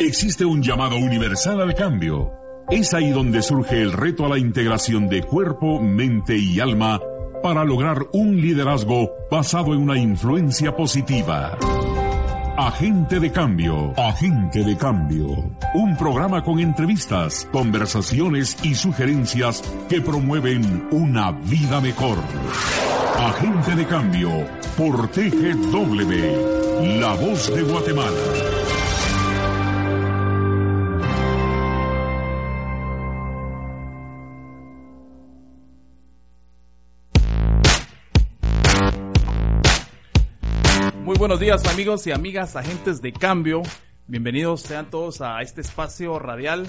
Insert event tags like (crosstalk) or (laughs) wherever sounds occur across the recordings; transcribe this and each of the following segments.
Existe un llamado universal al cambio. Es ahí donde surge el reto a la integración de cuerpo, mente y alma para lograr un liderazgo basado en una influencia positiva. Agente de Cambio, Agente de Cambio. Un programa con entrevistas, conversaciones y sugerencias que promueven una vida mejor. Agente de Cambio, por TGW, La Voz de Guatemala. Buenos días amigos y amigas, agentes de cambio. Bienvenidos sean todos a este espacio radial.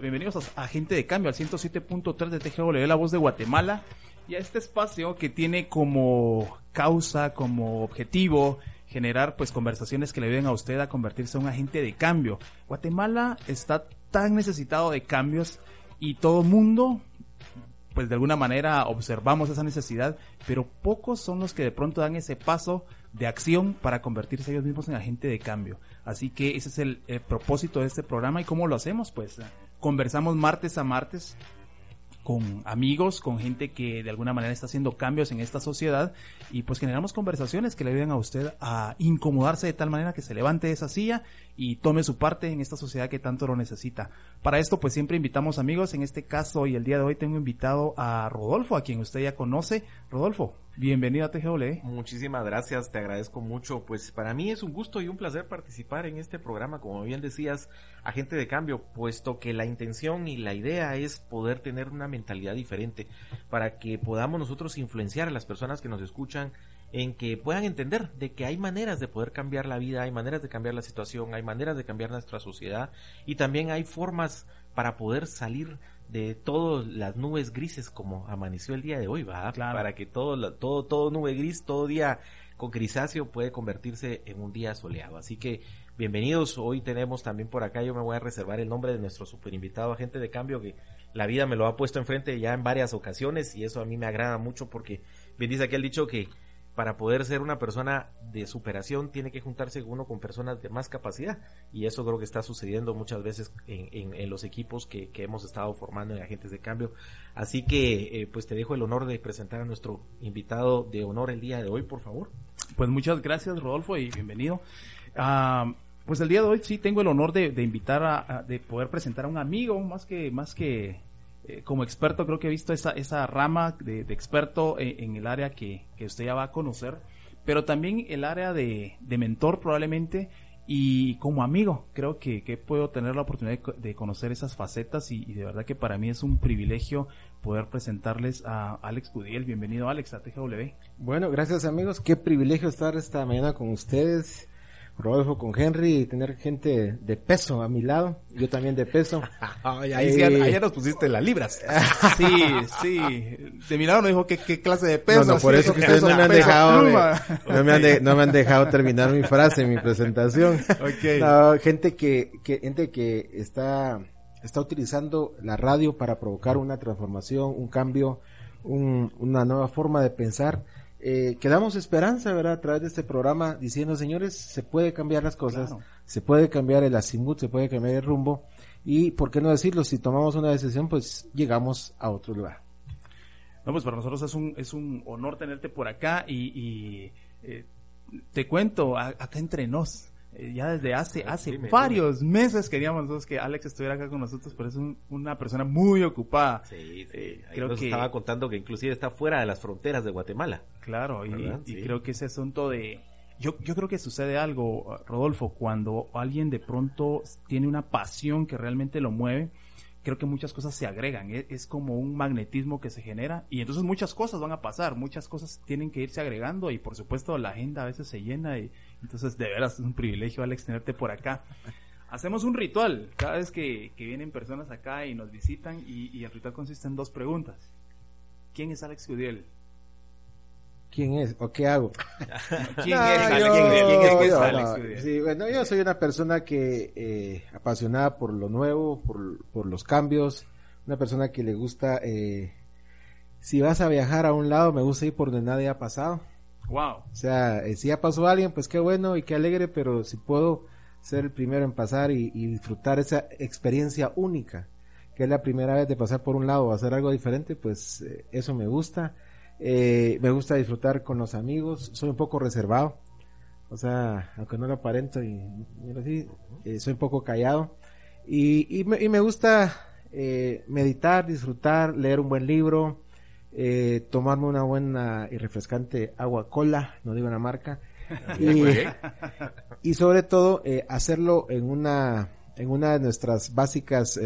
Bienvenidos a Agente de Cambio al 107.3 de TGW, la voz de Guatemala. Y a este espacio que tiene como causa, como objetivo, generar pues conversaciones que le ayuden a usted a convertirse en un agente de cambio. Guatemala está tan necesitado de cambios y todo mundo pues de alguna manera observamos esa necesidad, pero pocos son los que de pronto dan ese paso de acción para convertirse ellos mismos en agente de cambio. Así que ese es el, el propósito de este programa y cómo lo hacemos, pues conversamos martes a martes con amigos, con gente que de alguna manera está haciendo cambios en esta sociedad y pues generamos conversaciones que le ayuden a usted a incomodarse de tal manera que se levante de esa silla y tome su parte en esta sociedad que tanto lo necesita. Para esto pues siempre invitamos amigos, en este caso y el día de hoy tengo invitado a Rodolfo, a quien usted ya conoce. Rodolfo, bienvenido a TGW. Muchísimas gracias, te agradezco mucho. Pues para mí es un gusto y un placer participar en este programa, como bien decías, agente de cambio, puesto que la intención y la idea es poder tener una mentalidad diferente para que podamos nosotros influenciar a las personas que nos escuchan en que puedan entender de que hay maneras de poder cambiar la vida, hay maneras de cambiar la situación, hay maneras de cambiar nuestra sociedad y también hay formas para poder salir de todas las nubes grises como amaneció el día de hoy, ¿va? Claro. Para que todo, todo, todo nube gris, todo día con grisáceo puede convertirse en un día soleado. Así que bienvenidos. Hoy tenemos también por acá, yo me voy a reservar el nombre de nuestro super invitado, agente de cambio, que la vida me lo ha puesto enfrente ya en varias ocasiones y eso a mí me agrada mucho porque bien dice aquí el dicho que para poder ser una persona de superación tiene que juntarse uno con personas de más capacidad. Y eso creo que está sucediendo muchas veces en, los equipos que, hemos estado formando en agentes de cambio. Así que eh, pues te dejo el honor de presentar a nuestro invitado de honor el día de hoy por favor. Pues muchas gracias Rodolfo y bienvenido. Uh, pues el día de hoy sí tengo el honor de, invitar a, de poder presentar a un amigo más que más que eh, como experto creo que he visto esa, esa rama de, experto en, en, el área que, que, usted ya va a conocer, pero también el área de, mentor probablemente y como amigo creo que, puedo tener la oportunidad de, conocer esas facetas y, de verdad que para mí es un privilegio poder presentarles a Alex Pudiel. Bienvenido Alex a TGW. Bueno, gracias amigos, qué privilegio estar esta mañana con ustedes. Rodolfo con Henry y tener gente de peso a mi lado, yo también de peso. (laughs) Ay, ahí, sí, eh... ahí nos pusiste las libras. (laughs) sí, sí. De mi lado no dijo qué, qué clase de peso. No, no por eso que ustedes no me han dejado, me, no, me han de, (laughs) no me han dejado terminar mi frase, mi presentación. Okay. No, gente que, que, gente que está, está utilizando la radio para provocar una transformación, un cambio, un, una nueva forma de pensar eh, que damos esperanza, ¿verdad? A través de este programa diciendo, señores, se puede cambiar las cosas, claro. se puede cambiar el azimut, se puede cambiar el rumbo y, ¿por qué no decirlo? Si tomamos una decisión, pues llegamos a otro lugar. No, pues para nosotros es un, es un honor tenerte por acá y, y eh, te cuento, a, acá entre nos, ya desde hace, hace dime, varios dime. meses queríamos nosotros que Alex estuviera acá con nosotros, pero es un, una persona muy ocupada. Sí, sí. Eh, creo nos que estaba contando que inclusive está fuera de las fronteras de Guatemala. Claro, y, y creo que ese asunto de yo, yo creo que sucede algo, Rodolfo, cuando alguien de pronto tiene una pasión que realmente lo mueve, creo que muchas cosas se agregan, e- es, como un magnetismo que se genera y entonces muchas cosas van a pasar, muchas cosas tienen que irse agregando y por supuesto la agenda a veces se llena y entonces de veras es un privilegio Alex tenerte por acá. (laughs) Hacemos un ritual cada vez que, que vienen personas acá y nos visitan y, y el ritual consiste en dos preguntas. ¿Quién es Alex Judiel? ¿Quién es? ¿O qué hago? (laughs) ¿Quién No, es yo-? ¿Quién es yo- Alex no, sí, bueno, yo soy una persona que eh, apasionada por lo nuevo, por, por los cambios, una persona que le gusta, eh, si vas a viajar a un lado, me gusta ir por donde nadie ha pasado. Wow. O sea, eh, si ya pasó alguien, pues qué bueno y qué alegre, pero si puedo ser el primero en pasar y, y disfrutar esa experiencia única, que es la primera vez de pasar por un lado o hacer algo diferente, pues eh, eso me gusta. Eh, me gusta disfrutar con los amigos, soy un poco reservado, o sea, aunque no lo aparento y mira, eh, soy un poco callado y, y, me, y me gusta eh, meditar, disfrutar, leer un buen libro, eh, tomarme una buena y refrescante agua cola, no digo una marca, (laughs) y, y sobre todo hacerlo en una en una de nuestras básicas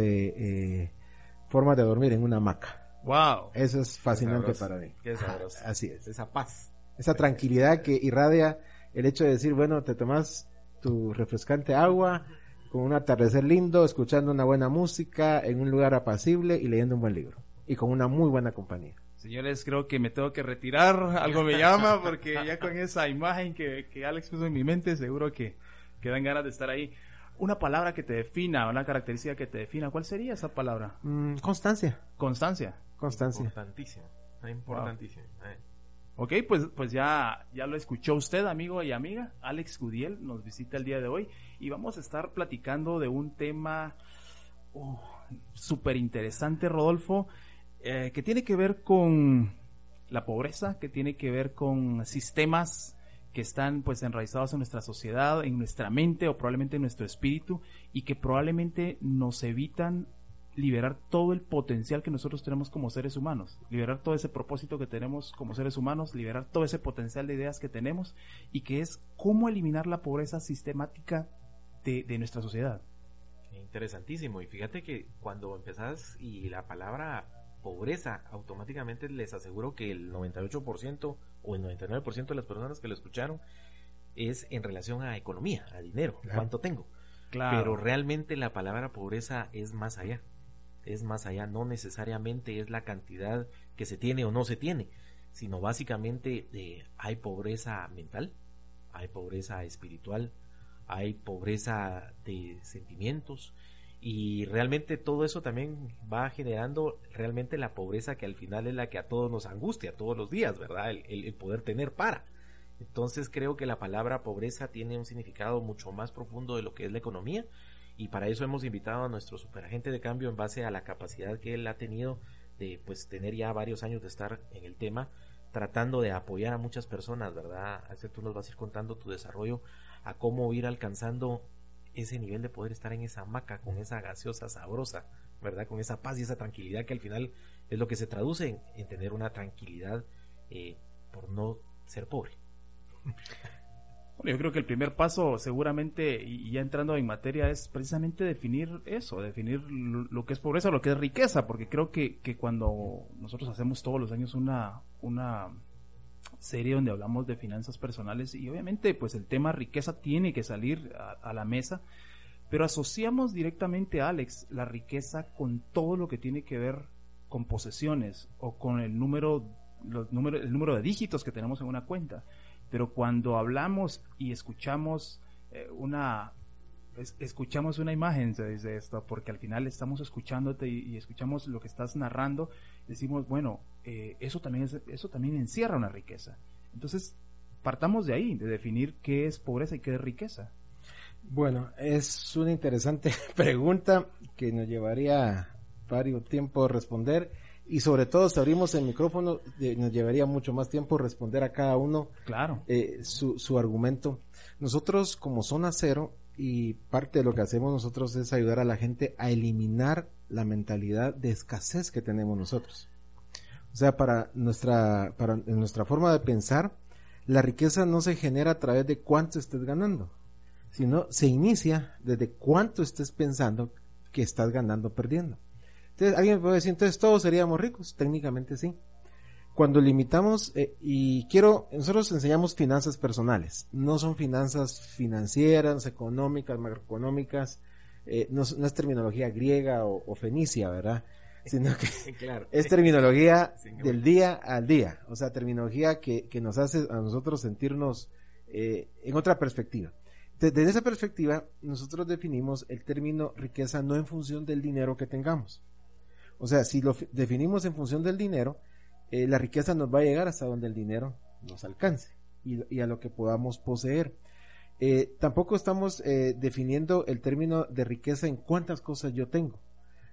formas de dormir, en una hamaca. Wow. Eso es fascinante para mí. Qué sabroso. Así es. Esa paz. Esa tranquilidad que irradia el hecho de decir, bueno, te tomas tu refrescante agua con un atardecer lindo, escuchando una buena música, en un lugar apacible y leyendo un buen libro. Y con una muy buena compañía. Señores, creo que me tengo que retirar. Algo me llama (laughs) porque ya con esa imagen que, que Alex puso en mi mente, seguro que, que dan ganas de estar ahí. Una palabra que te defina, una característica que te defina, ¿cuál sería esa palabra? Mm, constancia, Constancia. Constancia. Importantísimo. Importantísimo. Eh. Ok, pues, pues ya, ya lo escuchó usted, amigo y amiga. Alex Gudiel nos visita el día de hoy y vamos a estar platicando de un tema uh, súper interesante, Rodolfo, eh, que tiene que ver con la pobreza, que tiene que ver con sistemas que están pues enraizados en nuestra sociedad, en nuestra mente o probablemente en nuestro espíritu y que probablemente nos evitan liberar todo el potencial que nosotros tenemos como seres humanos, liberar todo ese propósito que tenemos como seres humanos, liberar todo ese potencial de ideas que tenemos y que es cómo eliminar la pobreza sistemática de, de nuestra sociedad. Interesantísimo. Y fíjate que cuando empezás y la palabra pobreza, automáticamente les aseguro que el 98% o el 99% de las personas que lo escucharon es en relación a economía, a dinero, Claro. cuánto tengo. Claro. Pero realmente la palabra pobreza es más allá. Es más allá, no necesariamente es la cantidad que se tiene o no se tiene, sino básicamente hay pobreza mental, hay pobreza espiritual, hay pobreza de sentimientos y realmente todo eso también va generando realmente la pobreza que al final es la que a todos nos angustia todos los días, ¿verdad? El poder tener para. Entonces creo que la palabra pobreza tiene un significado mucho más profundo de lo que es la economía y para eso hemos invitado a nuestro superagente de cambio en base a la capacidad que él ha tenido de pues tener ya varios años de estar en el tema tratando de apoyar a muchas personas, ¿verdad? Axel, tú nos vas a ir contando tu desarrollo a cómo ir alcanzando ese nivel de poder estar en esa hamaca con esa gaseosa sabrosa, ¿verdad? Con esa paz y esa tranquilidad que al final es lo que se traduce en, en tener una tranquilidad eh, por no ser pobre. Bueno, yo creo que el primer paso seguramente, y ya entrando en materia, es precisamente definir eso, definir lo, que es pobreza, lo que es riqueza, porque creo que, que cuando nosotros hacemos todos los años una, una serie donde hablamos de finanzas personales y obviamente pues el tema riqueza tiene que salir a, la mesa, pero asociamos directamente a Alex la riqueza con todo lo que tiene que ver con posesiones o con el número, los números, el número de dígitos que tenemos en una cuenta pero cuando hablamos y escuchamos eh, una es- escuchamos una imagen dice esto porque al final estamos escuchándote y, y escuchamos lo que estás narrando decimos bueno eh, eso también es, eso también encierra una riqueza. Entonces partamos de ahí de definir qué es pobreza y qué es riqueza. Bueno, es una interesante (laughs) pregunta que nos llevaría varios tiempo responder y sobre todo si abrimos el micrófono eh, nos llevaría mucho más tiempo responder a cada uno claro eh, su, su argumento. Nosotros como zona cero y parte de lo que hacemos nosotros es ayudar a la gente a eliminar la mentalidad de escasez que tenemos nosotros. O sea, para nuestra, para nuestra forma de pensar, la riqueza no se genera a través de cuánto estés ganando, sino se inicia desde cuánto estés pensando que estás ganando o perdiendo. Entonces, alguien puede decir, entonces todos seríamos ricos. Técnicamente sí. Cuando limitamos, eh, y quiero, nosotros enseñamos finanzas personales, no son finanzas financieras, económicas, macroeconómicas, eh, no, es- no es terminología griega o, o fenicia, ¿verdad? (laughs) Sino que claro. es terminología (laughs) Sí, del día al día, o sea, terminología que, que nos hace a nosotros sentirnos eh, en otra perspectiva. Desde esa perspectiva, nosotros definimos el término riqueza no en función del dinero que tengamos. O sea, si lo fi- definimos en función del dinero, eh, la riqueza nos va a llegar hasta donde el dinero nos alcance y, a lo que podamos poseer. Eh, tampoco estamos eh, definiendo el término de riqueza en cuántas cosas yo tengo,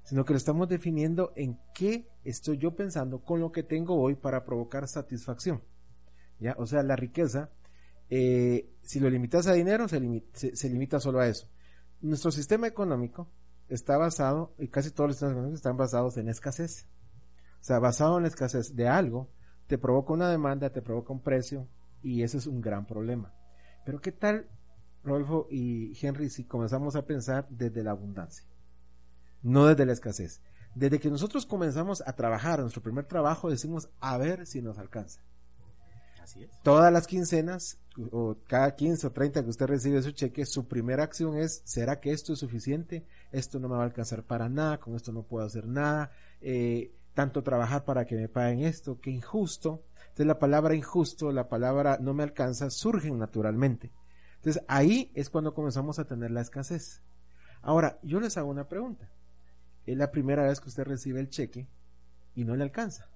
sino que lo estamos definiendo en qué estoy yo pensando con lo que tengo hoy para provocar satisfacción. O sea, la riqueza, si lo limitas a dinero, se- se limita solo a eso. Nuestro sistema económico está basado, y casi todos los sistemas económicos están basados en escasez. O sea, basado en la escasez de algo, te provoca una demanda, te provoca un precio, y ese es un gran problema. Pero ¿qué tal, Rodolfo y Henry, si comenzamos a pensar desde la abundancia? No desde la escasez. Desde que nosotros comenzamos a trabajar, nuestro primer trabajo, decimos, a ver si nos alcanza. Así es. Todas las quincenas, o cada 15 o 30 que usted recibe su cheque, su primera acción es, ¿será que esto es suficiente? Esto no me va a alcanzar para nada, con esto no puedo hacer nada, eh, tanto trabajar para que me paguen esto, qué injusto. Entonces la palabra injusto, la palabra no me alcanza, surgen naturalmente. Entonces ahí es cuando comenzamos a tener la escasez. Ahora, yo les hago una pregunta. Es la primera vez que usted recibe el cheque y no le alcanza.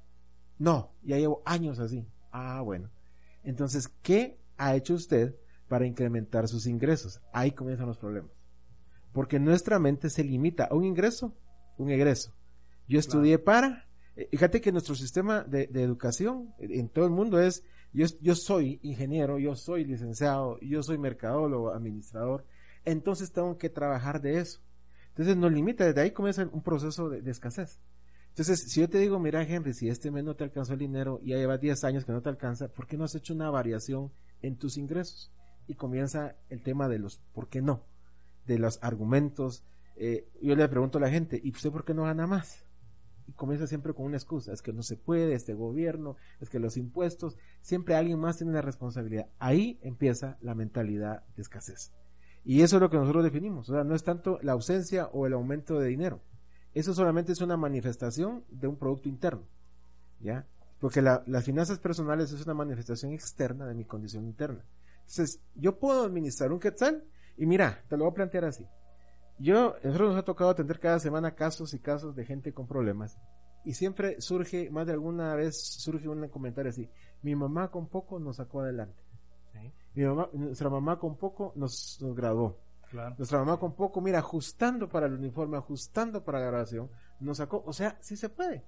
No, ya llevo años así. Ah, bueno. Entonces, ¿qué ha hecho usted para incrementar sus ingresos? Ahí comienzan los problemas. Porque nuestra mente se limita a un ingreso, un egreso. Yo estudié para, eh, fíjate que nuestro sistema de, de educación en todo el mundo es, yo, yo soy ingeniero, yo soy licenciado, yo soy mercadólogo, administrador, entonces tengo que trabajar de eso. Entonces nos limita, desde ahí comienza un proceso de, de escasez. Entonces, si yo te digo, mira Henry, si este mes no te alcanzó el dinero y ya llevas 10 años que no te alcanza, ¿por qué no has hecho una variación en tus ingresos? Y comienza el tema de los ¿por qué no? De los argumentos. Eh, yo le pregunto a la gente, ¿y usted por qué no gana más? Y comienza siempre con una excusa, es que no se puede, este gobierno, es que los impuestos, siempre alguien más tiene la responsabilidad. Ahí empieza la mentalidad de escasez. Y eso es lo que nosotros definimos, o sea, no es tanto la ausencia o el aumento de dinero, eso solamente es una manifestación de un producto interno, ¿ya? Porque la- las finanzas personales es una manifestación externa de mi condición interna. Entonces, yo puedo administrar un quetzal y mira, te lo voy a plantear así. Yo, nosotros nos ha tocado atender cada semana casos y casos de gente con problemas. Y siempre surge, más de alguna vez surge un comentario así, mi mamá con poco nos sacó adelante. Mi mamá, nuestra mamá con poco nos, nos graduó. Claro. Nuestra mamá con poco, mira, ajustando para el uniforme, ajustando para la grabación, nos sacó, o sea, sí se puede.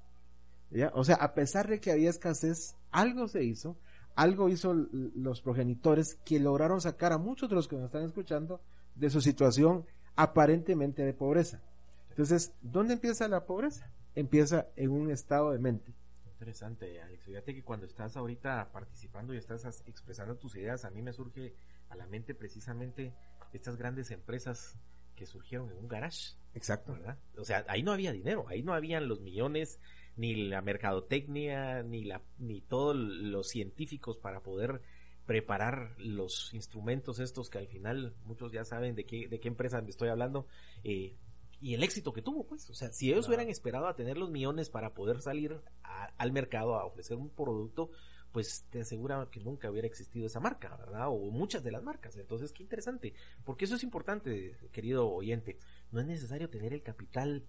¿Ya? O sea, a pesar de que había escasez, algo se hizo, algo hizo los progenitores que lograron sacar a muchos de los que nos están escuchando de su situación aparentemente de pobreza. Entonces, ¿dónde empieza la pobreza? Empieza en un estado de mente. Interesante, Alex. Fíjate que cuando estás ahorita participando y estás expresando tus ideas, a mí me surge a la mente precisamente estas grandes empresas que surgieron en un garage, Exacto. ¿verdad? O sea, ahí no había dinero, ahí no habían los millones, ni la mercadotecnia, ni la, ni todos los científicos para poder preparar los instrumentos estos que al final muchos ya saben de qué, de qué empresa me estoy hablando, eh, y el éxito que tuvo, pues. O sea, si ellos hubieran esperado a tener los millones para poder salir a- al mercado a ofrecer un producto, pues te asegura que nunca hubiera existido esa marca, ¿verdad? O muchas de las marcas. Entonces, qué interesante. Porque eso es importante, querido oyente. No es necesario tener el capital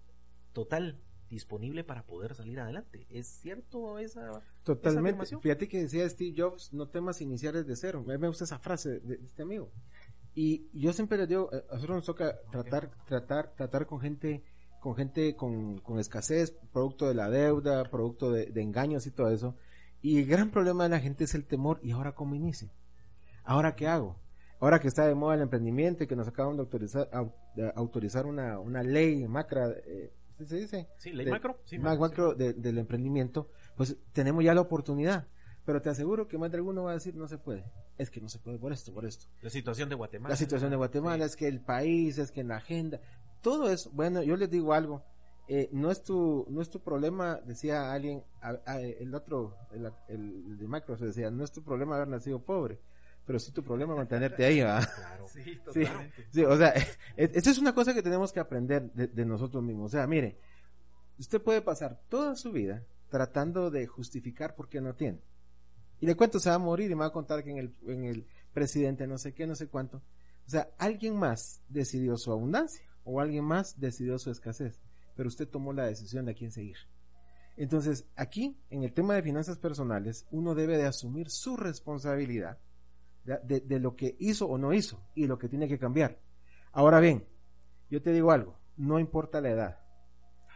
total disponible para poder salir adelante. ¿Es cierto esa, esa Totalmente. afirmación? Fíjate que decía Steve Jobs, no temas iniciales de cero. A mí me gusta esa frase de, de este amigo. Y yo siempre les digo, a nosotros nos toca tratar, tratar, tratar con gente, con gente con, con escasez, producto de la deuda, producto de, de engaños y todo eso. Y el gran problema de la gente es el temor. ¿Y ahora cómo inicio? ¿Ahora qué hago? Ahora que está de moda el emprendimiento y que nos acaban de autorizar, una, una ley macra, eh, ¿sí se dice? Sí, ley de- macro. Sí, macro de- del emprendimiento, pues tenemos ya la oportunidad. Pero te aseguro que más de alguno va a decir no se puede. Es que no se puede por esto, por esto. La situación de Guatemala. La situación de Guatemala, Sí. es que el país, es que en la agenda, todo eso. Bueno, yo les digo algo. Eh, no es tu no es tu problema, decía alguien, el otro, el, el, de Macro se decía, no es tu problema haber nacido pobre, pero sí tu problema mantenerte ahí, (laughs) Claro. Sí, totalmente. Sí, o sea, (laughs) esa es una cosa que tenemos que aprender de, de nosotros mismos. O sea, mire, usted puede pasar toda su vida tratando de justificar por qué no tiene. Y le cuento, se va a morir y me va a contar que en el, en el presidente no sé qué, no sé cuánto. O sea, alguien más decidió su abundancia o alguien más decidió su escasez, pero usted tomó la decisión de a quién seguir. Entonces, aquí, en el tema de finanzas personales, uno debe de asumir su responsabilidad de, de, lo que hizo o no hizo y lo que tiene que cambiar. Ahora bien, yo te digo algo, no importa la edad.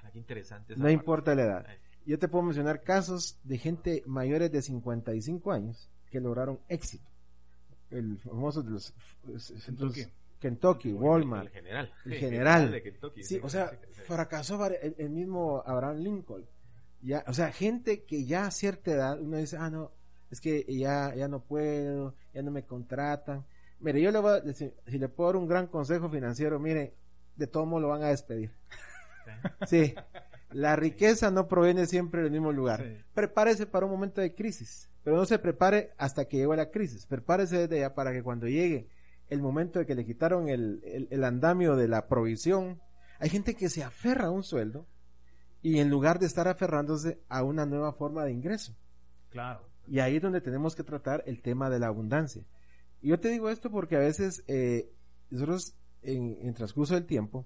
Ah, interesante. No importa la edad. Yo te puedo mencionar casos de gente mayores de 55 años que lograron éxito. El famoso de los, Kentucky, Walmart, el general, el general, sí, o sea, fracasó el, mismo Abraham Lincoln. Ya, o sea, gente que ya a cierta edad uno dice, ah, no, es que ya, ya no puedo, ya no me contratan. Mire, yo le voy a decir, si le puedo dar un gran consejo financiero, mire, de todo modo lo van a despedir. Sí, la riqueza no proviene siempre del mismo lugar. Prepárese para un momento de crisis, pero no se prepare hasta que llegue la crisis. Prepárese desde ya para que cuando llegue el momento de que le quitaron el, el, andamio de la provisión, hay gente que se aferra a un sueldo y en lugar de estar aferrándose a una nueva forma de ingreso. Claro. Y ahí es donde tenemos que tratar el tema de la abundancia. Y yo te digo esto porque a veces eh, nosotros en, en transcurso del tiempo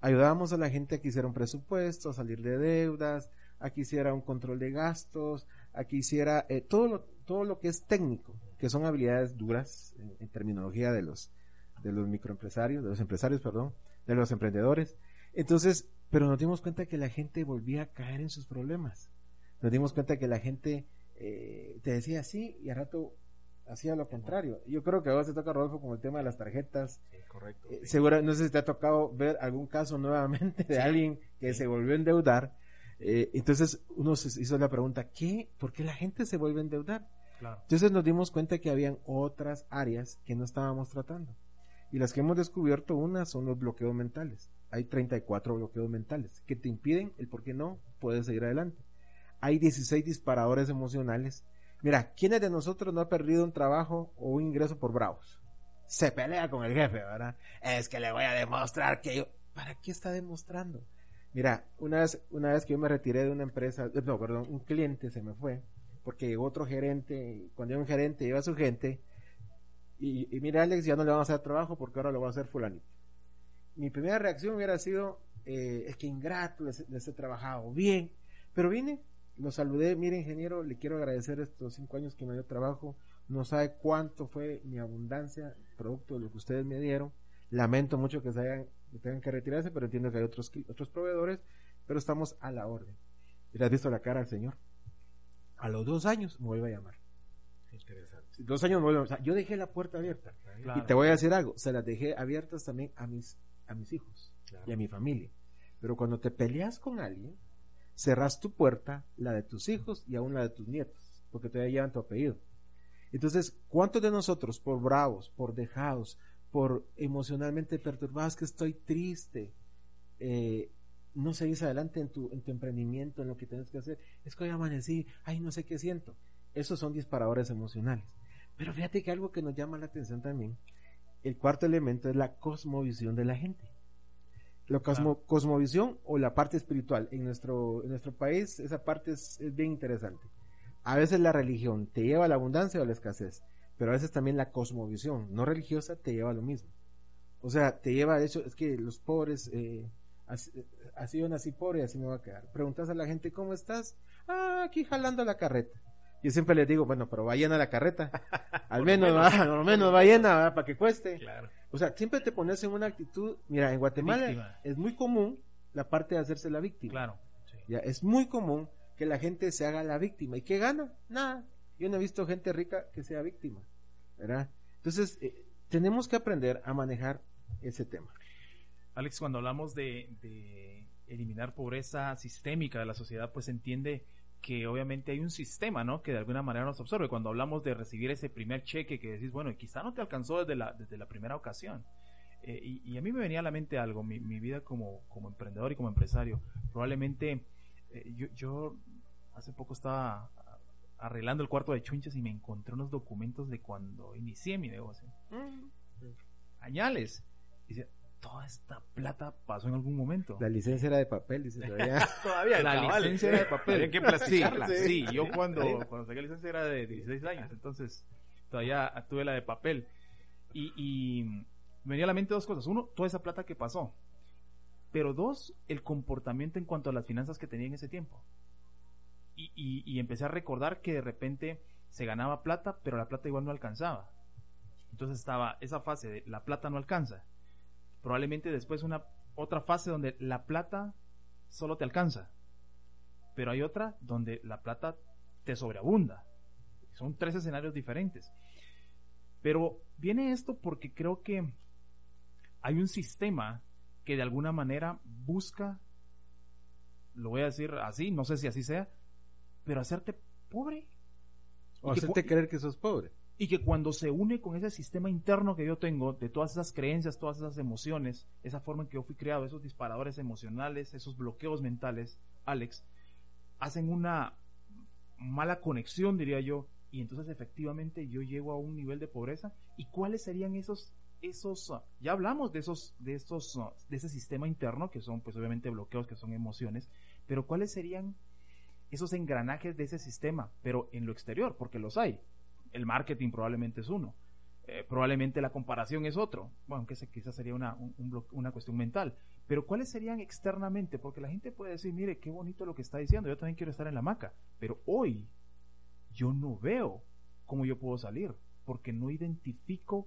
ayudábamos a la gente a que hiciera un presupuesto, a salir de deudas, a que hiciera un control de gastos, a que hiciera eh, todo, lo, todo lo que es técnico, que son habilidades duras en, terminología de los, de los microempresarios, de los empresarios, perdón, de los emprendedores. Entonces, pero nos dimos cuenta que la gente volvía a caer en sus problemas. Nos dimos cuenta que la gente eh, te decía sí y a rato hacía lo contrario. Yo creo que ahora se toca, Rodolfo, con el tema de las tarjetas. correcto. Eh, seguro, no sé si te ha tocado ver algún caso nuevamente de alguien que se volvió a endeudar. Eh, entonces uno se hizo la pregunta, ¿qué? ¿Por qué la gente se vuelve a endeudar? Entonces nos dimos cuenta que habían otras áreas que no estábamos tratando. Y las que hemos descubierto, una son los bloqueos mentales. Hay 34 bloqueos mentales que te impiden el por qué no puedes seguir adelante. Hay 16 disparadores emocionales Mira, ¿quiénes de nosotros no ha perdido un trabajo o un ingreso por bravos? Se pelea con el jefe, ¿verdad? Es que le voy a demostrar que yo... ¿Para qué está demostrando? Mira, una vez, una vez que yo me retiré de una empresa, eh, no, perdón, un cliente se me fue, porque otro gerente, cuando llegó un gerente lleva a su gente, y, mira Alex, ya no le vamos a hacer trabajo porque ahora lo va a hacer fulanito. Mi primera reacción hubiera sido, eh, es que ingrato, les, les he trabajado bien, pero vine, lo saludé, mire ingeniero, le quiero agradecer estos cinco años que me dio trabajo. No sabe cuánto fue mi abundancia, producto de lo que ustedes me dieron. Lamento mucho que se hayan, que tengan que retirarse, pero entiendo que hay otros, otros proveedores, pero estamos a la orden. ¿Le has visto la cara al señor? A los dos años me vuelve a llamar. Interesante. Dos años me vuelve a llamar. yo dejé la puerta abierta. Y te voy a decir algo, se las dejé abiertas también a mis, a mis hijos y a mi familia. Pero cuando te peleas con alguien, cerras tu puerta, la de tus hijos y aún la de tus nietos, porque todavía llevan tu apellido. Entonces, ¿cuántos de nosotros, por bravos, por dejados, por emocionalmente perturbados, que estoy triste, eh, no seguís adelante en tu, en tu emprendimiento, en lo que tienes que hacer? Es que hoy amanecí, ay, no sé qué siento. Esos son disparadores emocionales. Pero fíjate que algo que nos llama la atención también, el cuarto elemento es la cosmovisión de la gente la cosmovisión o la parte espiritual. En nuestro, en nuestro país esa parte es, bien interesante. A veces la religión te lleva a la abundancia o a la escasez, pero a veces también la cosmovisión no religiosa te lleva a lo mismo. O sea, te lleva, de hecho, es que los pobres, eh, así, así yo nací pobre y así me va a quedar. Preguntas a la gente, ¿cómo estás? Ah, aquí jalando la carreta. Yo siempre les digo, bueno, pero va llena la carreta. (laughs) Al menos, al (laughs) menos va llena, para que cueste. Claro. O sea, siempre te pones en una actitud, mira, en Guatemala es muy común la parte de hacerse la víctima. Claro. Ya, es muy común que la gente se haga la víctima. ¿Y qué gana? Nada. Yo no he visto gente rica que sea víctima. ¿Verdad? Entonces, eh, tenemos que aprender a manejar ese tema. Alex, cuando hablamos de, de eliminar pobreza sistémica de la sociedad, pues entiende que obviamente hay un sistema, ¿no? Que de alguna manera nos absorbe. Cuando hablamos de recibir ese primer cheque que decís, bueno, quizá no te alcanzó desde la, desde la primera ocasión. Eh, y, y a mí me venía a la mente algo, mi, mi vida como, como emprendedor y como empresario. Probablemente eh, yo, yo hace poco estaba arreglando el cuarto de chunches y me encontré unos documentos de cuando inicié mi negocio. Añales. Y decía, toda esta plata pasó en algún momento. La licencia era de papel, dice todavía. (laughs) Todavía, La cabal. licencia era de papel. Había que Sí, plasticarla. sí, yo cuando, cuando saqué la licencia era de 16 años, entonces todavía tuve la de papel. Y, y me venía a la mente dos cosas. Uno, toda esa plata que pasó. Pero dos, el comportamiento en cuanto a las finanzas que tenía en ese tiempo. Y, y- y empecé a recordar que de repente se ganaba plata, pero la plata igual no alcanzaba. Entonces estaba esa fase de la plata no alcanza. Probablemente después una otra fase donde la plata solo te alcanza. Pero hay otra donde la plata te sobreabunda. Son tres escenarios diferentes. Pero viene esto porque creo que hay un sistema que de alguna manera busca, lo voy a decir así, no sé si así sea, pero hacerte pobre. O que hacerte creer que sos pobre. Y que cuando se une con ese sistema interno que yo tengo, de todas esas creencias, todas esas emociones, esa forma en que yo fui creado, esos disparadores emocionales, esos bloqueos mentales, Alex, hacen una mala conexión, diría yo, y entonces efectivamente yo llego a un nivel de pobreza. ¿Y cuáles serían esos, esos, ah, ya hablamos de esos, de esos, ah, de ese sistema interno que son, pues obviamente bloqueos, que son emociones, pero cuáles serían esos engranajes de ese sistema, pero en lo exterior, porque los hay. El marketing probablemente es uno. Eh, probablemente la comparación es otro. Bueno, que ese quizás sería una, una cuestión mental. Pero ¿cuáles serían externamente? Porque la gente puede decir, mire, qué bonito lo que está diciendo, yo también quiero estar en la hamaca. Pero hoy yo no veo cómo yo puedo salir, porque no identifico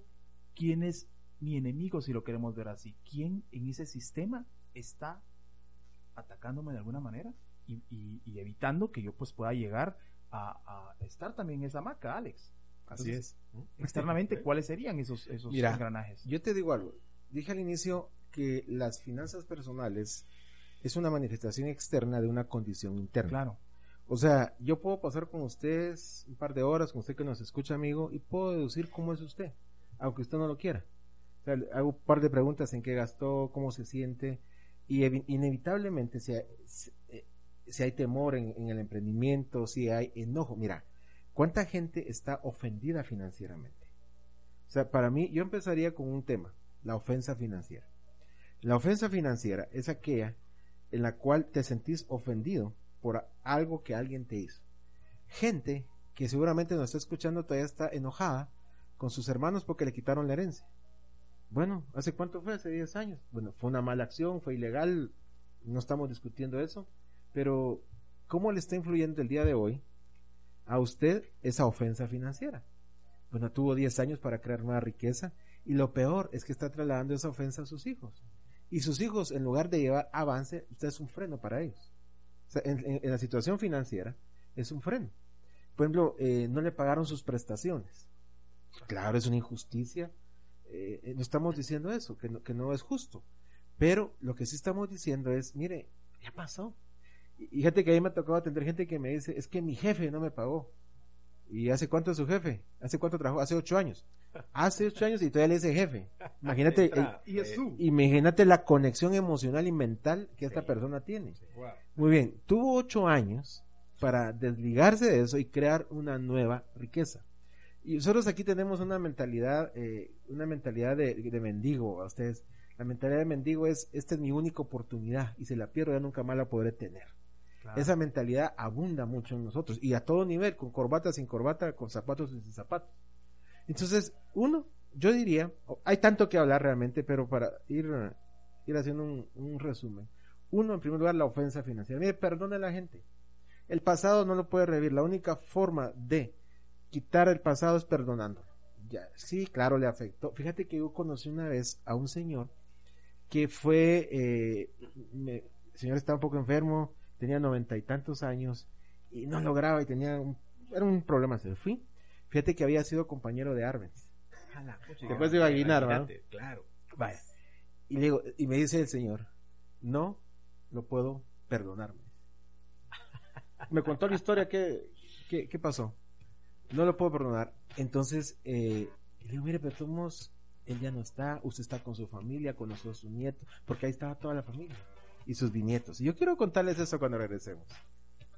quién es mi enemigo, si lo queremos ver así. ¿Quién en ese sistema está atacándome de alguna manera y, y- y evitando que yo pues pueda llegar a, a estar también en esa hamaca, Alex? Así Entonces, es. Externamente, (laughs) ¿cuáles serían esos, esos Mira, engranajes? Yo te digo algo. Dije al inicio que las finanzas personales es una manifestación externa de una condición interna. Claro, O sea, yo puedo pasar con ustedes un par de horas, con usted que nos escucha, amigo, y puedo deducir cómo es usted, aunque usted no lo quiera. O sea, hago un par de preguntas en qué gastó, cómo se siente, y evi- inevitablemente si si, hay temor en, el emprendimiento, si hay enojo. Mira, ¿cuánta gente está ofendida financieramente? O sea, para mí, yo empezaría con un tema, la ofensa financiera. La ofensa financiera es aquella en la cual te sentís ofendido por algo que alguien te hizo. Gente que seguramente nos está escuchando todavía está enojada con sus hermanos porque le quitaron la herencia. Bueno, ¿hace cuánto fue? Hace 10 años. Bueno, fue una mala acción, fue ilegal, no estamos discutiendo eso, pero ¿cómo le está influyendo el día de hoy a usted esa ofensa financiera? Bueno, tuvo 10 años para crear nueva riqueza y lo peor es que está trasladando esa ofensa a sus hijos. Y sus hijos, en lugar de llevar avance, usted es un freno para ellos. En la situación financiera es un freno. Por ejemplo, eh, no le pagaron sus prestaciones. Claro, es una injusticia. Eh, eh, no estamos diciendo eso, que no, que no es justo. Pero lo que sí estamos diciendo es, mire, ya pasó. Y fíjate que a mí me ha tocado atender gente que me dice, es que mi jefe no me pagó. ¿Y hace cuánto es su jefe? ¿Hace cuánto trabajó? Hace ocho años. Hace ocho años y todavía le dice jefe. Imagínate, Entra, eh, su. imagínate la conexión emocional y mental que esta Sí. persona tiene. wow. Muy bien, tuvo ocho años para desligarse de eso y crear una nueva riqueza. Y nosotros aquí tenemos una mentalidad, eh, una mentalidad de, de mendigo a ustedes. La mentalidad de mendigo es, esta es mi única oportunidad y si la pierdo ya nunca más la podré tener. Esa mentalidad abunda mucho en nosotros y a todo nivel, con corbata, sin corbata, con zapatos, sin zapatos. Entonces, uno, yo diría, hay tanto que hablar realmente, pero para ir, ir haciendo un, un resumen. Uno, en primer lugar, la ofensa financiera. Mire, perdone a la gente. El pasado no lo puede revivir. La única forma de quitar el pasado es perdonándolo. Ya, sí, claro, le afectó. Fíjate que yo conocí una vez a un señor que fue, eh, el señor estaba un poco enfermo, tenía noventa y tantos años y no lograba y tenía un, era un problema. Se fui. Fíjate que había sido compañero de Arbenz. A Después de imaginar, ¿va? imagínate, Claro. Vaya. Y le digo, y me dice el señor, no lo puedo perdonarme. (laughs) Me contó la historia que, que, qué pasó. No lo puedo perdonar. Entonces, eh, y le digo, mire, pero somos, él ya no está, usted está con su familia, conoció a su nieto, porque ahí estaba toda la familia y sus bisnietos. Y yo quiero contarles eso cuando regresemos.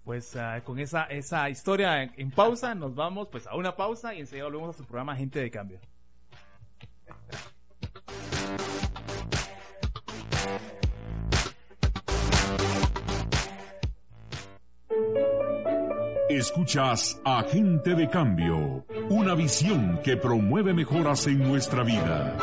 Pues uh, con esa, esa historia en, en, pausa, nos vamos pues a una pausa y enseguida volvemos a su programa Gente de Cambio. Escuchas Agente de Cambio, una visión que promueve mejoras en nuestra vida.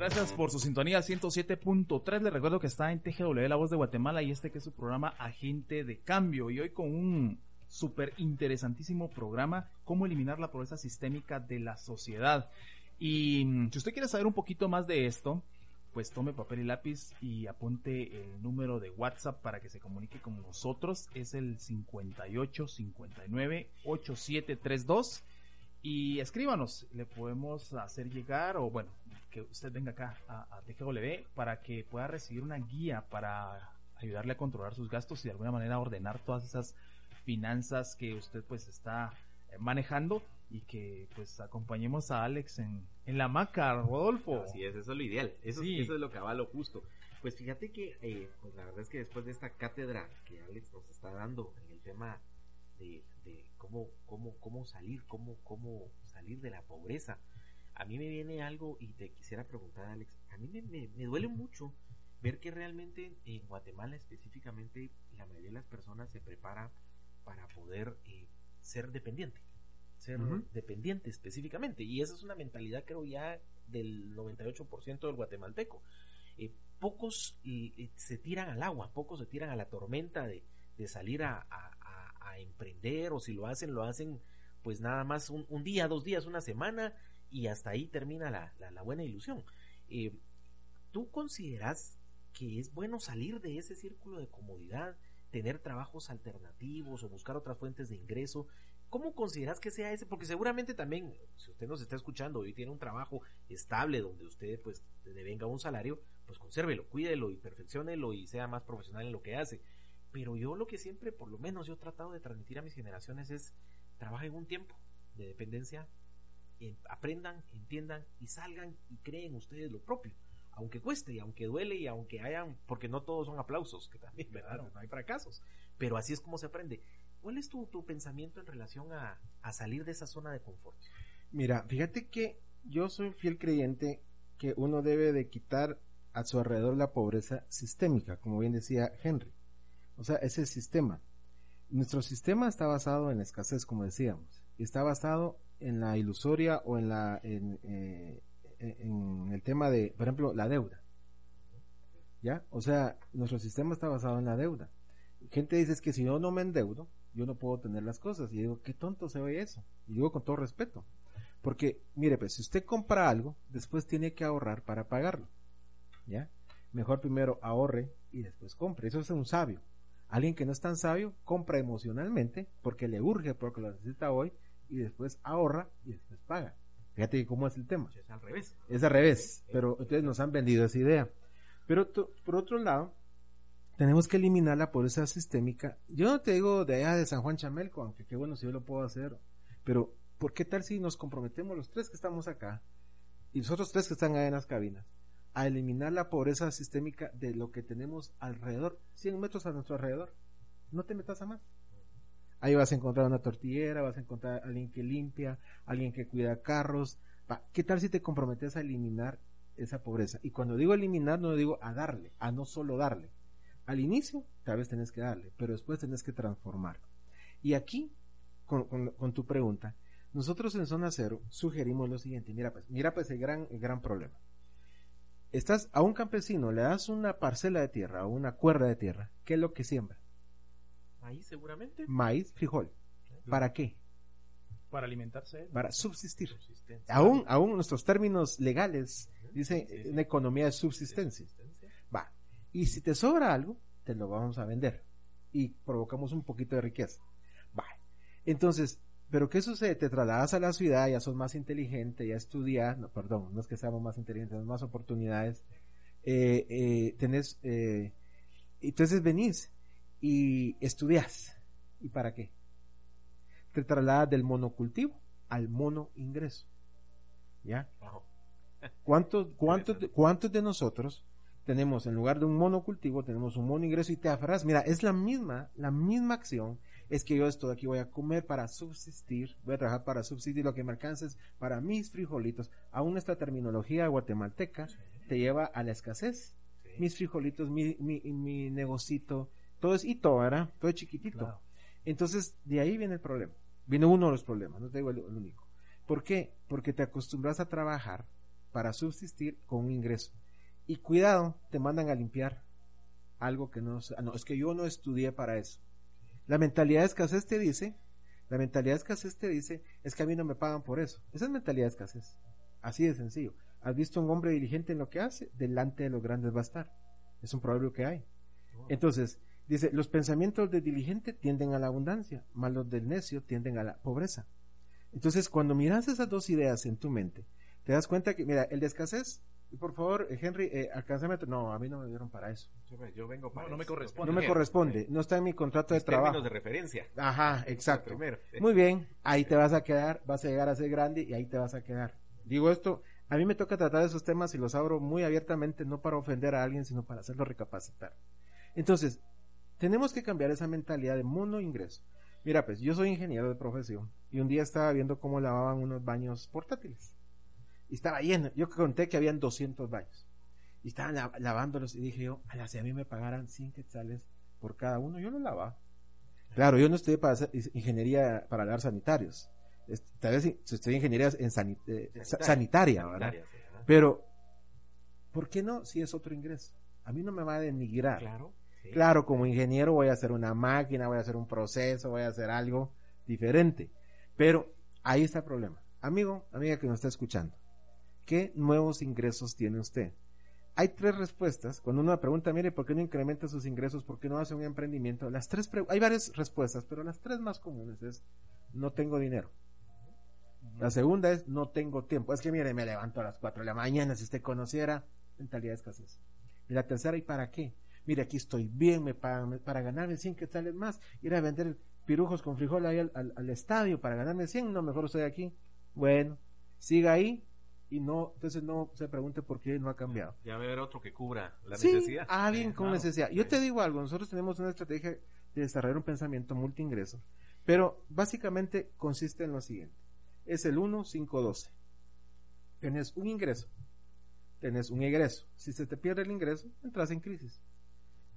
Gracias por su sintonía 107.3. Les recuerdo que está en TGW La Voz de Guatemala y este que es su programa Agente de Cambio. Y hoy con un súper interesantísimo programa, cómo eliminar la pobreza sistémica de la sociedad. Y si usted quiere saber un poquito más de esto, pues tome papel y lápiz y apunte el número de WhatsApp para que se comunique con nosotros. Es el 58 59 8732 y escríbanos. Le podemos hacer llegar o bueno, que usted venga acá a, a TGW para que pueda recibir una guía para ayudarle a controlar sus gastos y de alguna manera ordenar todas esas finanzas que usted pues está manejando y que pues acompañemos a Alex en, en la maca, Rodolfo. Así es, eso es lo ideal, eso, sí. eso es lo que va lo justo. Pues fíjate que, eh, pues la verdad es que después de esta cátedra que Alex nos está dando en el tema de, de cómo, cómo, cómo salir, cómo, cómo salir de la pobreza, a mí me viene algo y te quisiera preguntar, Alex, a mí me, me, me duele mucho ver que realmente en Guatemala específicamente la mayoría de las personas se prepara para poder eh, ser dependiente ser uh -huh. dependiente específicamente. Y esa es una mentalidad, creo, ya del 98% del guatemalteco. Eh, pocos eh, se tiran al agua, pocos se tiran a la tormenta de, de salir a, a, a, emprender, o si lo hacen, lo hacen pues nada más un, un día, dos días, una semana, y hasta ahí termina la, la, la buena ilusión. Eh, ¿Tú consideras que es bueno salir de ese círculo de comodidad? tener trabajos alternativos o buscar otras fuentes de ingreso. ¿Cómo consideras que sea ese? Porque seguramente también, si usted nos está escuchando y tiene un trabajo estable donde usted pues le venga un salario, pues consérvelo, cuídelo y perfeccionelo y sea más profesional en lo que hace. Pero yo lo que siempre, por lo menos yo he tratado de transmitir a mis generaciones es trabajen un tiempo de dependencia, aprendan, entiendan y salgan y creen ustedes lo propio aunque cueste y aunque duele y aunque hayan, porque no todos son aplausos, que también, (laughs) ¿verdad? Claro. No hay fracasos, pero así es como se aprende. ¿Cuál es tu, tu pensamiento en relación a, a, salir de esa zona de confort? Mira, fíjate que yo soy fiel creyente que uno debe de quitar a su alrededor la pobreza sistémica, como bien decía Henry. O sea, ese sistema. Nuestro sistema está basado en la escasez, como decíamos, y está basado en la ilusoria o en la en, eh, en el tema de, por ejemplo, la deuda. ¿Ya? O sea, nuestro sistema está basado en la deuda. Gente dice es que si yo no me endeudo, yo no puedo tener las cosas. Y digo, qué tonto se oye eso. Y digo con todo respeto. Porque, mire, pues, si usted compra algo, después tiene que ahorrar para pagarlo. ¿Ya? Mejor primero ahorre y después compre. Eso es un sabio. Alguien que no es tan sabio, compra emocionalmente porque le urge, porque lo necesita hoy, y después ahorra y después paga. Fíjate cómo es el tema. Es al revés. Es al revés, pero ustedes nos han vendido esa idea. Pero por otro lado, tenemos que eliminar la pobreza sistémica. Yo no te digo de allá de San Juan Chamelco, aunque qué bueno si yo lo puedo hacer, pero ¿por qué tal si nos comprometemos los tres que estamos acá y los otros tres que están allá en las cabinas a eliminar la pobreza sistémica de lo que tenemos alrededor, 100 metros a nuestro alrededor? No te metas a más. Ahí vas a encontrar una tortillera, vas a encontrar alguien que limpia, alguien que cuida carros. ¿Qué tal si te comprometes a eliminar esa pobreza? Y cuando digo eliminar, no digo a darle, a no solo darle. Al inicio, tal vez tenés que darle, pero después tenés que transformar. Y aquí, con, con, con tu pregunta, nosotros en Zona Cero sugerimos lo siguiente. Mira, pues, mira, pues el gran, el gran problema. Estás a un campesino, le das una parcela de tierra o una cuerda de tierra, ¿qué es lo que siembra? Maíz, seguramente. Maíz, frijol. ¿Para qué? Para alimentarse. Para subsistir. Aún, aún nuestros términos legales dicen sí, sí, una economía de subsistencia. Va. Y si te sobra algo, te lo vamos a vender. Y provocamos un poquito de riqueza. Va. Entonces, ¿pero qué sucede? Te trasladas a la ciudad, ya sos más inteligente, ya estudias, no, perdón, no es que seamos más inteligentes, más oportunidades. Eh, eh, tenés, eh, entonces venís y estudias. ¿Y para qué? te traslada del monocultivo al mono ingreso. ¿Ya? ¿Cuántos, (laughs) cuántos, ¿Cuántos de nosotros tenemos, en lugar de un monocultivo, tenemos un mono ingreso y te aferras? Mira, es la misma, la misma acción. Es que yo estoy aquí, voy a comer para subsistir, voy a trabajar para subsistir, lo que me alcanza es para mis frijolitos. Aún esta terminología guatemalteca te lleva a la escasez. Mis frijolitos, mi, mi, mi negocito, todo es hito, ¿verdad? Todo es chiquitito. Entonces, de ahí viene el problema. Viene uno de los problemas, no te digo el, el único. ¿Por qué? Porque te acostumbras a trabajar para subsistir con un ingreso. Y cuidado, te mandan a limpiar algo que no, ah, no, es que yo no estudié para eso. La mentalidad de escasez te dice, la mentalidad de escasez te dice, es que a mí no me pagan por eso. Esa es mentalidad de escasez. Así de sencillo. ¿Has visto un hombre diligente en lo que hace? Delante de los grandes va a estar. Es un proverbio que hay. Entonces, dice, los pensamientos del diligente tienden a la abundancia, mas los del necio tienden a la pobreza. Entonces, cuando miras esas dos ideas en tu mente, te das cuenta que, mira, el de escasez, y por favor, eh, Henry, eh, alcánzame. No, a mí no me dieron para eso. Yo, vengo para No, no me eso. corresponde. No me corresponde. No está en mi contrato de Mis términos trabajo. de referencia. Ajá, exacto. Primero. Muy bien, ahí te vas a quedar, vas a llegar a ser grande y ahí te vas a quedar. Digo esto, a mí me toca tratar esos temas y los abro muy abiertamente, no para ofender a alguien, sino para hacerlo recapacitar. Entonces, tenemos que cambiar esa mentalidad de mono ingreso. Mira, pues yo soy ingeniero de profesión y un día estaba viendo cómo lavaban unos baños portátiles. Y estaba lleno. Yo conté que habían 200 baños. Y estaban la- lavándolos y dije yo, ala, si a mí me pagaran 100 quetzales por cada uno, yo los lavaba. Claro, yo no estudié para hacer ingeniería para lavar sanitarios. Es- Tal vez estudié ingeniería en eh, sa- sanitaria, ¿verdad? Sanitaria, sí, ajá. Pero, ¿por qué no si es otro ingreso? A mí no me va a denigrar. Claro. Sí. Claro, como ingeniero voy a hacer una máquina, voy a hacer un proceso, voy a hacer algo diferente. Pero ahí está el problema. Amigo, amiga que nos está escuchando, ¿qué nuevos ingresos tiene usted? Hay tres respuestas. Cuando uno me pregunta, mire, ¿por qué no incrementa sus ingresos? ¿Por qué no hace un emprendimiento? Las tres hay varias respuestas, pero las tres más comunes es no tengo dinero. La segunda es no tengo tiempo. Es que mire, me levanto a las 4 de la mañana, si usted conociera, mentalidad de escasez. Y la tercera, ¿y para qué? Mire, aquí estoy bien, me pagan para ganarme 100 quetzales más, ir a vender pirujos con frijol ahí al, al- al estadio para ganarme 100, no, mejor estoy aquí. Bueno, siga ahí y no, entonces no se pregunte por qué no ha cambiado. Ya va a haber otro que cubra la Sí, necesidad. alguien Sí, con claro. necesidad. Yo te digo algo, nosotros tenemos una estrategia de desarrollar un pensamiento multiingreso, pero básicamente consiste en lo siguiente. Es el 1, 5, 12. Tenés un ingreso, tenés un egreso. Si se te pierde el ingreso, entras en crisis.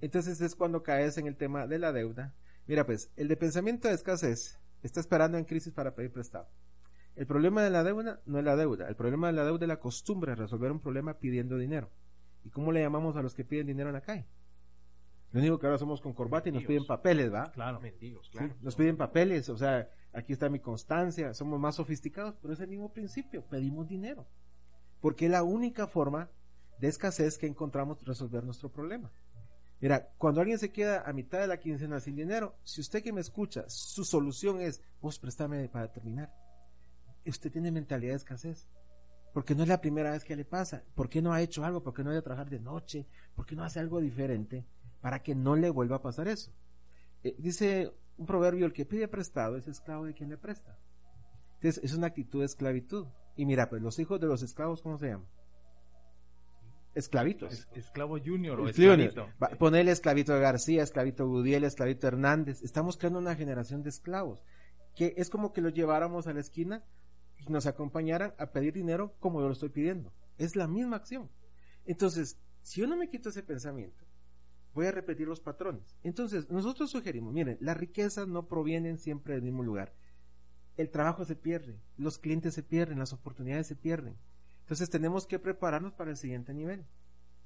Entonces es cuando caes en el tema de la deuda. Mira, pues, el de pensamiento de escasez está esperando en crisis para pedir prestado. El problema de la deuda no es la deuda. El problema de la deuda es la costumbre de resolver un problema pidiendo dinero. ¿Y cómo le llamamos a los que piden dinero en la calle? Lo único que ahora somos con corbata y nos piden papeles, ¿va? Claro. Mendigos, Sí, claro. nos piden papeles, o sea, aquí está mi constancia, somos más sofisticados, pero es el mismo principio, pedimos dinero. Porque es la única forma de escasez que encontramos de resolver nuestro problema. Mira, cuando alguien se queda a mitad de la quincena sin dinero, si usted que me escucha, su solución es, vos préstame para terminar. Usted tiene mentalidad de escasez. Porque no es la primera vez que le pasa. ¿Por qué no ha hecho algo? ¿Por qué no ha ido trabajar de noche? ¿Por qué no hace algo diferente para que no le vuelva a pasar eso? Eh, dice un proverbio, el que pide prestado es esclavo de quien le presta. Entonces, es una actitud de esclavitud. Y mira, pues los hijos de los esclavos, ¿cómo se llaman? Esclavitos. Es- esclavo junior o El Junior. esclavito. Va, Ponele esclavito de García, esclavito Gudiel, esclavito Hernández. Estamos creando una generación de esclavos. Que es como que los lleváramos a la esquina y nos acompañaran a pedir dinero como yo lo estoy pidiendo. Es la misma acción. Entonces, si yo no me quito ese pensamiento, voy a repetir los patrones. Entonces, nosotros sugerimos, miren, las riquezas no provienen siempre del mismo lugar. El trabajo se pierde, los clientes se pierden, las oportunidades se pierden. Entonces tenemos que prepararnos para el siguiente nivel.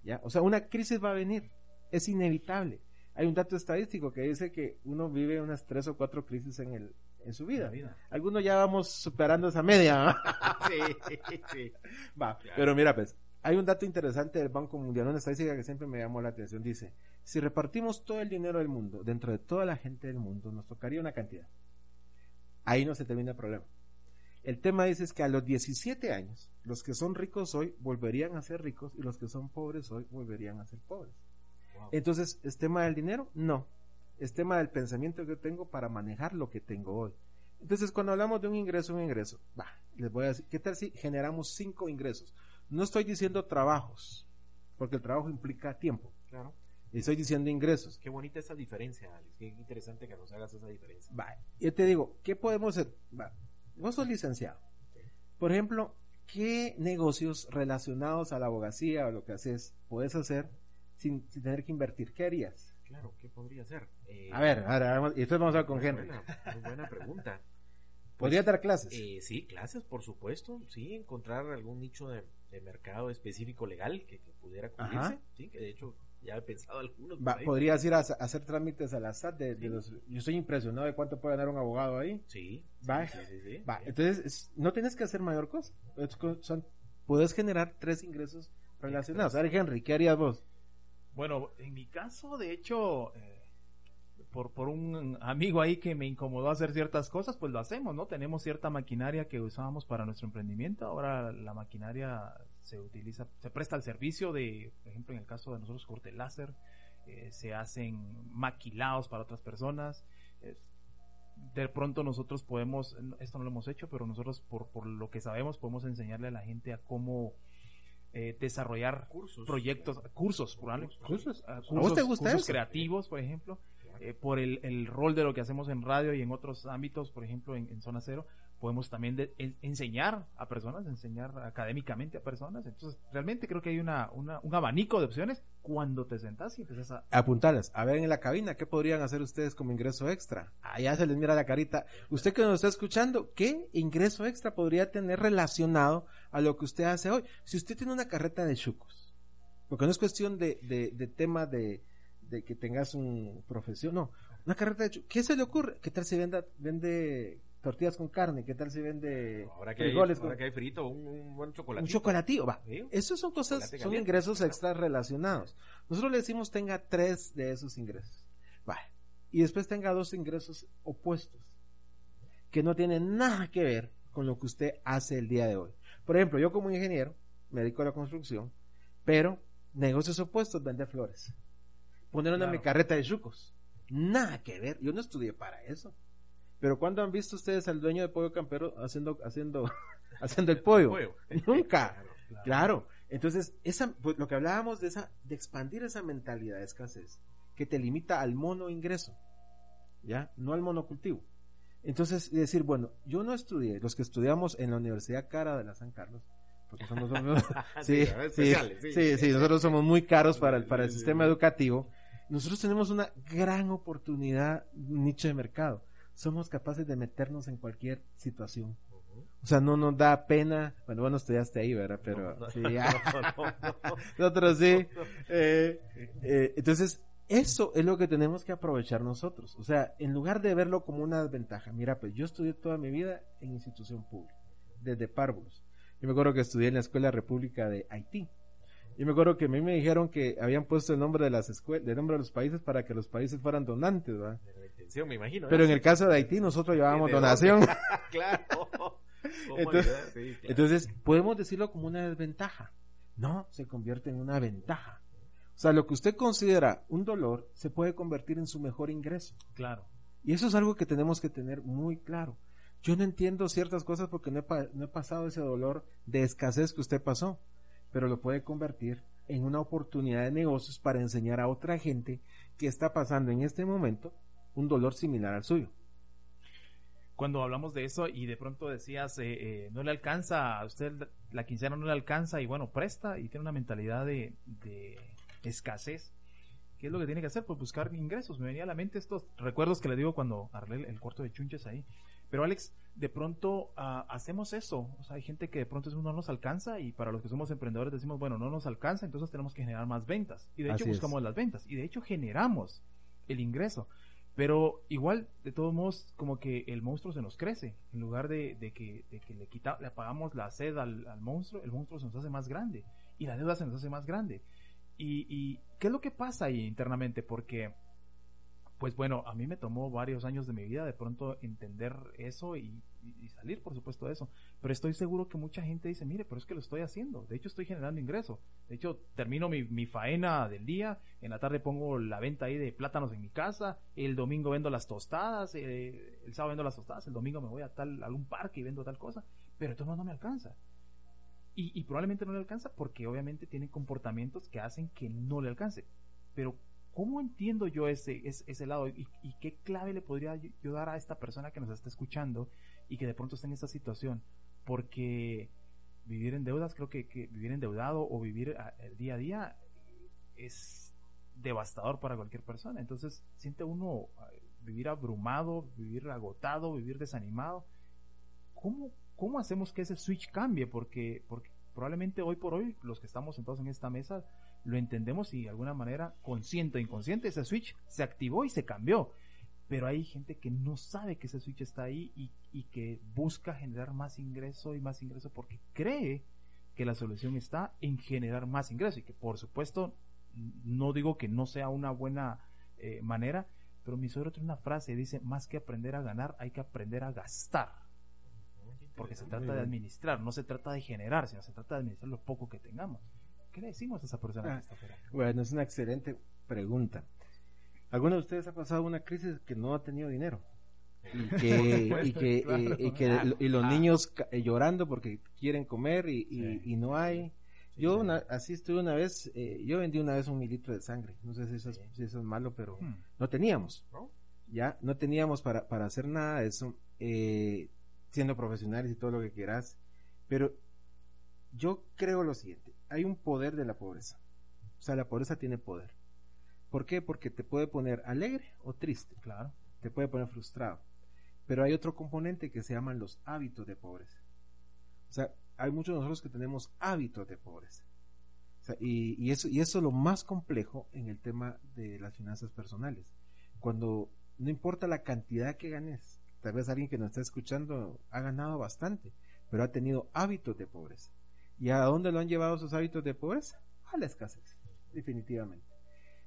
¿ya? O sea, una crisis va a venir, es inevitable. Hay un dato estadístico que dice que uno vive unas tres o cuatro crisis en, el, en su vida. Algunos ya vamos superando esa media. (laughs) Sí, sí. Va, Claro. pero mira, pues, hay un dato interesante del Banco Mundial, una estadística que siempre me llamó la atención. Dice, si repartimos todo el dinero del mundo, dentro de toda la gente del mundo, nos tocaría una cantidad. Ahí no se termina el problema. El tema dice es que a los 17 años, los que son ricos hoy volverían a ser ricos y los que son pobres hoy volverían a ser pobres. Wow. Entonces, ¿es tema del dinero? No. Es tema del pensamiento que yo tengo para manejar lo que tengo hoy. Entonces, cuando hablamos de un ingreso, un ingreso, va, les voy a decir, ¿qué tal si generamos cinco ingresos? No estoy diciendo trabajos, porque el trabajo implica tiempo. Claro. Estoy diciendo ingresos. Qué bonita esa diferencia, Alex. Qué interesante que nos hagas esa diferencia. Va, yo te digo, ¿qué podemos hacer? Va, vos sos licenciado. Por ejemplo, ¿qué negocios relacionados a la abogacía o lo que haces puedes hacer sin, sin tener que invertir? ¿Qué harías? Claro, ¿qué podría ser? Eh, A ver, ahora vamos, y después vamos a hablar con muy Henry. Buena, muy buena pregunta. (laughs) ¿Podría dar clases? Eh, sí, clases, por supuesto. Sí, encontrar algún nicho de, de mercado específico legal que, que pudiera cubrirse. Sí, que de hecho ya he pensado algunos. Va, podrías ir a, a hacer trámites a la SAT de, de los... Yo estoy impresionado de cuánto puede ganar un abogado ahí. Sí. Va, sí, sí, sí, va. sí. Entonces, es- no tienes que hacer mayor cosa. Son, puedes generar tres ingresos relacionados. A ver, Henry, ¿qué harías vos? Bueno, en mi caso, de hecho, eh, por, por un amigo ahí que me incomodó hacer ciertas cosas, pues lo hacemos, ¿no? Tenemos cierta maquinaria que usábamos para nuestro emprendimiento. Ahora la maquinaria se utiliza, se presta al servicio de, por ejemplo, en el caso de nosotros, corte láser, eh, se hacen maquilados para otras personas. Es- de pronto nosotros podemos, esto no lo hemos hecho, pero nosotros por, por lo que sabemos podemos enseñarle a la gente a cómo eh, desarrollar Cursos. proyectos, cursos. ¿Cursos? ¿A vos te gusta cursos creativos, por ejemplo, eh, por el, el rol de lo que hacemos en radio y en otros ámbitos, por ejemplo, en, en Zona Cero, podemos también de- en- enseñar a personas, enseñar académicamente a personas. Entonces, realmente creo que hay una, una- un abanico de opciones cuando te sentás y empiezas a... Apuntarlas. A ver en la cabina, ¿qué podrían hacer ustedes como ingreso extra? Allá se les mira la carita. Usted que nos está escuchando, ¿qué ingreso extra podría tener relacionado a lo que usted hace hoy? Si usted tiene una carreta de chucos, porque no es cuestión de, de, tema de, que tengas un profesión, no. Una carreta de chucos. ¿Qué se le ocurre? ¿Qué tal si venda, vende tortillas con carne? ¿Qué tal si vende Ahora que, hay, con ahora que hay frito, un, un buen chocolate. un chocolatillo, va. Sí. Esos son cosas, son ingresos extras relacionados. Nosotros le decimos tenga tres de esos ingresos. Va. Y después tenga dos ingresos opuestos. Que no tienen nada que ver con lo que usted hace el día de hoy. Por ejemplo, yo como ingeniero, me dedico a la construcción, pero negocios opuestos, vender flores. Poner una Claro. carreta de chucos. Nada que ver. Yo no estudié para eso. Pero ¿cuándo han visto ustedes al dueño de Pollo Campero haciendo, haciendo, (laughs) haciendo el pollo? Pollo. (laughs) Nunca. Claro, Claro. Entonces, esa, pues, lo que hablábamos de esa, de expandir esa mentalidad de escasez, que te limita al mono ingreso, ¿ya? No al monocultivo. Entonces, decir, bueno, yo no estudié, los que estudiamos en la Universidad Cara de la San Carlos, porque somos, somos- (laughs) sí, Sí, sí, especiales, sí, sí. sí, nosotros somos muy caros para el, para el sistema educativo. Nosotros tenemos una gran oportunidad, un nicho de mercado. Somos capaces de meternos en cualquier situación. O sea, no nos da pena. Bueno, vos no estudiaste ahí, ¿verdad? Pero No, no, sí, ya. no, no, no. (laughs) Nosotros sí. Eh, eh, entonces, eso es lo que tenemos que aprovechar nosotros. O sea, en lugar de verlo como una desventaja, mira, pues yo estudié toda mi vida en institución pública, desde párvulos. Yo me acuerdo que estudié en la Escuela República de Haití. Yo me acuerdo que a mí me dijeron que habían puesto el nombre de las escuelas, el nombre de los países para que los países fueran donantes, ¿verdad? Intención, me imagino. Pero ¿eh? en el caso de Haití nosotros llevábamos donación. (laughs) claro. (laughs) ¿Cómo Entonces-? Sí, claro. Entonces, podemos decirlo como una desventaja. No, se convierte en una ventaja. O sea, lo que usted considera un dolor se puede convertir en su mejor ingreso. Claro. Y eso es algo que tenemos que tener muy claro. Yo no entiendo ciertas cosas porque no he, no he pasado ese dolor de escasez que usted pasó, pero lo puede convertir en una oportunidad de negocios para enseñar a otra gente que está pasando en este momento un dolor similar al suyo. Cuando hablamos de eso y de pronto decías, eh, eh, no le alcanza, a usted la quincena no le alcanza y bueno, presta y tiene una mentalidad de, escasez. ¿Qué es lo que tiene que hacer? Pues buscar ingresos. Me venía a la mente estos recuerdos que le digo cuando arreglé el, cuarto de chunches ahí. Pero Alex, de pronto ah, hacemos eso. O sea, hay gente que de pronto eso no nos alcanza y para los que somos emprendedores decimos, bueno, no nos alcanza, entonces tenemos que generar más ventas. Y de hecho es. buscamos las ventas. Y de hecho generamos el ingreso. Pero igual, de todos modos, como que el monstruo se nos crece. En lugar de, de que, de que le, quita, le apagamos la sed al, al monstruo, el monstruo se nos hace más grande. Y la deuda se nos hace más grande. Y, y ¿qué es lo que pasa ahí internamente? Porque, pues bueno, a mí me tomó varios años de mi vida de pronto entender eso y, y, salir, por supuesto, de eso. Pero estoy seguro que mucha gente dice, mire, pero es que lo estoy haciendo. De hecho, estoy generando ingreso. De hecho, termino mi, mi faena del día, en la tarde pongo la venta ahí de plátanos en mi casa, el domingo vendo las tostadas, eh, el sábado vendo las tostadas, el domingo me voy a tal algún parque y vendo tal cosa, pero esto no me alcanza. Y, probablemente no le alcanza porque obviamente tiene comportamientos que hacen que no le alcance. Pero ¿cómo entiendo yo ese, ese, lado? ¿Y, qué clave le podría yo dar a esta persona que nos está escuchando y que de pronto está en esta situación? Porque vivir en deudas, creo que, vivir endeudado o vivir el día a día es devastador para cualquier persona. Entonces siente uno eh, vivir abrumado, vivir agotado, vivir desanimado. ¿Cómo, ¿cómo hacemos que ese switch cambie? Porque, porque probablemente hoy por hoy, los que estamos sentados en esta mesa, lo entendemos y de alguna manera, consciente o inconsciente, ese switch se activó y se cambió. Pero hay gente que no sabe que ese switch está ahí y, y que busca generar más ingreso y más ingreso porque cree que la solución está en generar más ingreso y que por supuesto no digo que no sea una buena eh, manera, pero mi suegro tiene una frase, dice, más que aprender a ganar, hay que aprender a gastar porque se trata de administrar, no se trata de generar, sino se trata de administrar lo poco que tengamos. ¿Qué le decimos a esa persona afuera? Bueno, es una excelente pregunta. ¿Alguno de ustedes ha pasado una crisis que no ha tenido dinero? Y (laughs) que, y que, y, que y los niños eh, llorando porque quieren comer y, y, no hay. yo una, así estuve una vez, eh, yo vendí una vez un mililitro de sangre. No sé si eso es, si eso es malo, pero hmm. no teníamos. Ya, no teníamos para, para hacer nada de eso. Eh, siendo profesionales y todo lo que quieras, pero yo creo lo siguiente, hay un poder de la pobreza. O sea, la pobreza tiene poder. ¿Por qué? Porque te puede poner alegre o triste, claro, te puede poner frustrado. Pero hay otro componente que se llaman los hábitos de pobreza. O sea, hay muchos de nosotros que tenemos hábitos de pobreza. y, eso, y eso es lo más complejo en el tema de las finanzas personales. Cuando no importa la cantidad que ganes, Tal vez alguien que nos está escuchando ha ganado bastante, pero ha tenido hábitos de pobreza. ¿Y a dónde lo han llevado esos hábitos de pobreza? A la escasez, definitivamente.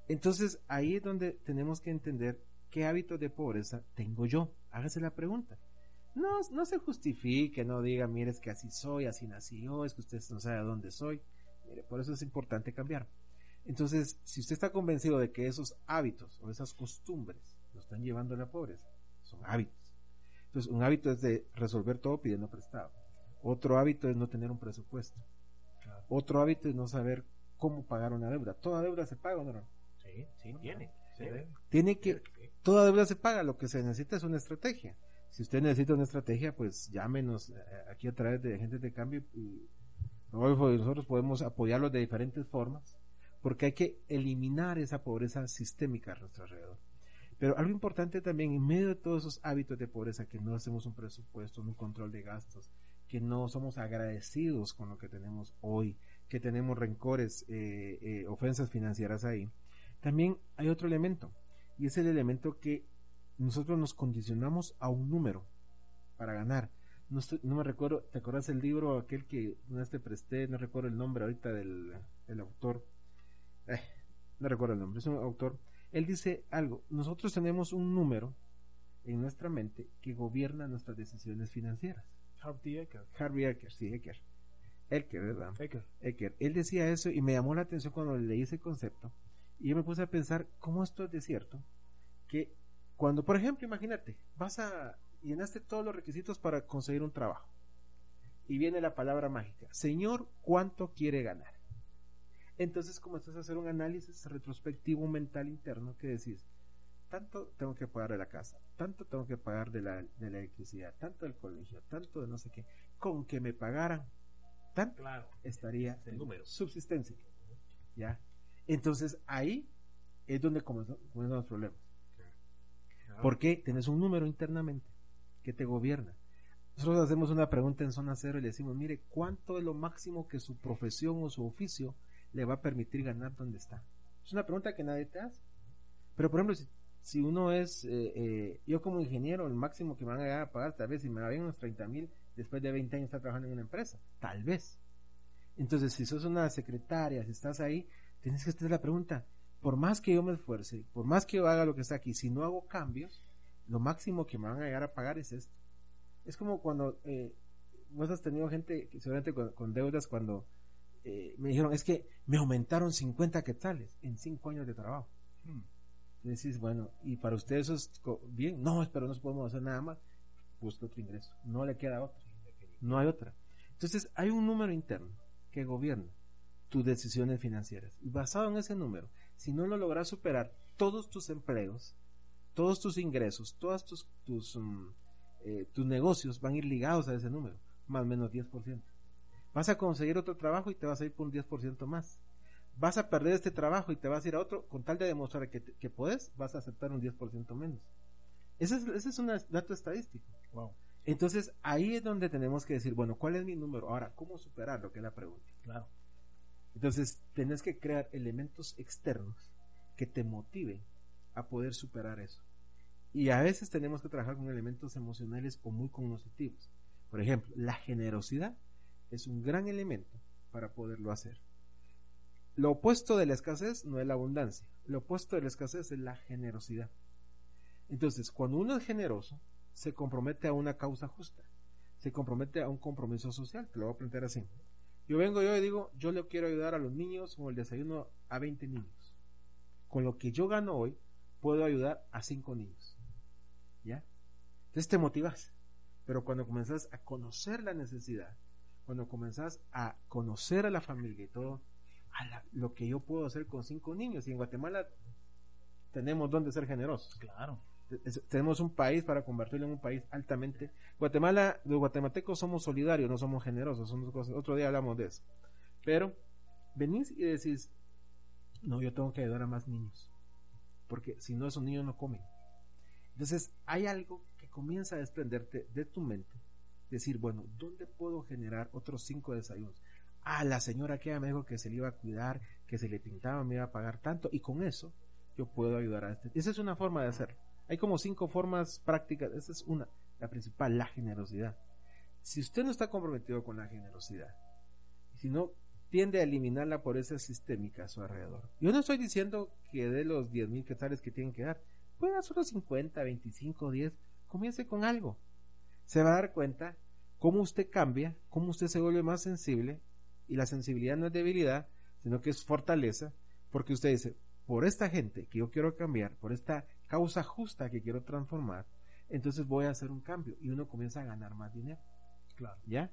Entonces ahí es donde tenemos que entender qué hábitos de pobreza tengo yo. Hágase la pregunta. No, no se justifique, no diga, mire, es que así soy, así nací yo, es que usted no sabe dónde soy. Mire, por eso es importante cambiar. Entonces, si usted está convencido de que esos hábitos o esas costumbres lo están llevando a la pobreza, son hábitos entonces, un hábito es de resolver todo pidiendo prestado. Otro hábito es no tener un presupuesto. Otro hábito es no saber cómo pagar una deuda. ¿Toda deuda se paga no? Sí, sí, tiene. Tiene que, toda deuda se paga, lo que se necesita es una estrategia. Si usted necesita una estrategia, pues llámenos eh, aquí a través de Agentes de Cambio y nosotros podemos apoyarlos de diferentes formas, porque hay que eliminar esa pobreza sistémica a nuestro alrededor. Pero algo importante también, en medio de todos esos hábitos de pobreza, que no hacemos un presupuesto, un control de gastos, que no somos agradecidos con lo que tenemos hoy, que tenemos rencores, eh, eh, ofensas financieras ahí, también hay otro elemento, y es el elemento que nosotros nos condicionamos a un número para ganar. No, me recuerdo, ¿te acuerdas el libro aquel que vez te presté? No recuerdo el nombre ahorita del, autor. Eh, no recuerdo el nombre, es un autor él dice algo, nosotros tenemos un número en nuestra mente que gobierna nuestras decisiones financieras. Harvey Eker. Harvey Eker, sí, Eker. Eker, ¿verdad? Eker. Eker. Él decía eso y me llamó la atención cuando leí ese concepto. Y yo me puse a pensar, ¿cómo esto es de cierto? Que cuando, por ejemplo, imagínate, vas a llenaste todos los requisitos para conseguir un trabajo. Y viene la palabra mágica, Señor, ¿cuánto quiere ganar? Entonces comenzás a hacer un análisis retrospectivo mental interno que decís, tanto tengo que pagar de la casa, tanto tengo que pagar de la, de la electricidad, tanto del colegio, tanto de no sé qué, con que me pagaran, tanto claro, estaría el número. subsistencia. ¿Ya? Entonces ahí es donde comienzan los problemas. Porque tenés un número internamente que te gobierna. Nosotros hacemos una pregunta en zona cero y le decimos, mire, ¿cuánto es lo máximo que su profesión o su oficio le va a permitir ganar donde está? Es una pregunta que nadie te hace. Pero, por ejemplo, si, uno es, eh, eh, yo como ingeniero, el máximo que me van a, a pagar, tal vez si me va bien unos 30 mil, después de 20 años estar trabajando en una empresa, tal vez. Entonces, si sos una secretaria, si estás ahí, tienes que hacer la pregunta, por más que yo me esfuerce, por más que yo haga lo que está aquí, si no hago cambios, lo máximo que me van a llegar a pagar es esto. Es como cuando eh, vos has tenido gente, seguramente con, con deudas, cuando eh, me dijeron, es que me aumentaron 50 quetzales en 5 años de trabajo. Hmm. Decís, bueno, y para usted eso es bien, no, pero no podemos hacer nada más, busca otro ingreso, no le queda otra, no hay otra. Entonces hay un número interno que gobierna tus decisiones financieras y basado en ese número, si no lo logras superar, todos tus empleos, todos tus ingresos, todos tus, tus, mm, eh, tus negocios van a ir ligados a ese número, más o menos 10%. Vas a conseguir otro trabajo y te vas a ir por un 10% más vas a perder este trabajo y te vas a ir a otro, con tal de demostrar que, que puedes, vas a aceptar un 10% menos. Ese es, ese es un dato estadístico. Wow, Entonces, ahí es donde tenemos que decir, bueno, ¿cuál es mi número? Ahora, ¿cómo superarlo? Que es la pregunta. claro. Entonces, tenés que crear elementos externos que te motiven a poder superar eso. Y a veces tenemos que trabajar con elementos emocionales o muy cognitivos. Por ejemplo, la generosidad es un gran elemento para poderlo hacer. Lo opuesto de la escasez no es la abundancia. Lo opuesto de la escasez es la generosidad. Entonces, cuando uno es generoso, se compromete a una causa justa. Se compromete a un compromiso social. Te lo voy a plantear así. Yo vengo yo y digo, yo le quiero ayudar a los niños con el desayuno a 20 niños. Con lo que yo gano hoy, puedo ayudar a 5 niños. ¿Ya? Entonces te motivas. Pero cuando comenzás a conocer la necesidad, cuando comenzás a conocer a la familia y todo, lo que yo puedo hacer con 5 niños, y en Guatemala tenemos donde ser generosos. Claro. es- tenemos un país para convertirlo en un país altamente Guatemala los guatemaltecos somos solidarios no somos generosos cosas. Otro día hablamos de eso. Pero venís y decís no yo tengo que ayudar a más niños porque si no esos niños no comen entonces hay algo que comienza a desprenderte de tu mente decir bueno dónde puedo generar otros cinco desayunos a la señora que me dijo que se le iba a cuidar que se le pintaba me iba a pagar tanto y con eso yo puedo ayudar a este. Esa es una forma de hacerlo. Hay como cinco formas prácticas. Esa es una, la principal, la generosidad. Si usted no está comprometido con la generosidad, si no tiende a eliminarla por esa sistémica a su alrededor. Yo no estoy diciendo que de los 10 mil quetzales que tienen que dar, puede dar solo 50, 25, 10, comience con algo. Se va a dar cuenta cómo usted cambia, cómo usted se vuelve más sensible, y la sensibilidad no es debilidad, sino que es fortaleza, porque usted dice, por esta gente que yo quiero cambiar, por esta causa justa que quiero transformar, entonces voy a hacer un cambio y uno comienza a ganar más dinero. Claro. ¿Ya?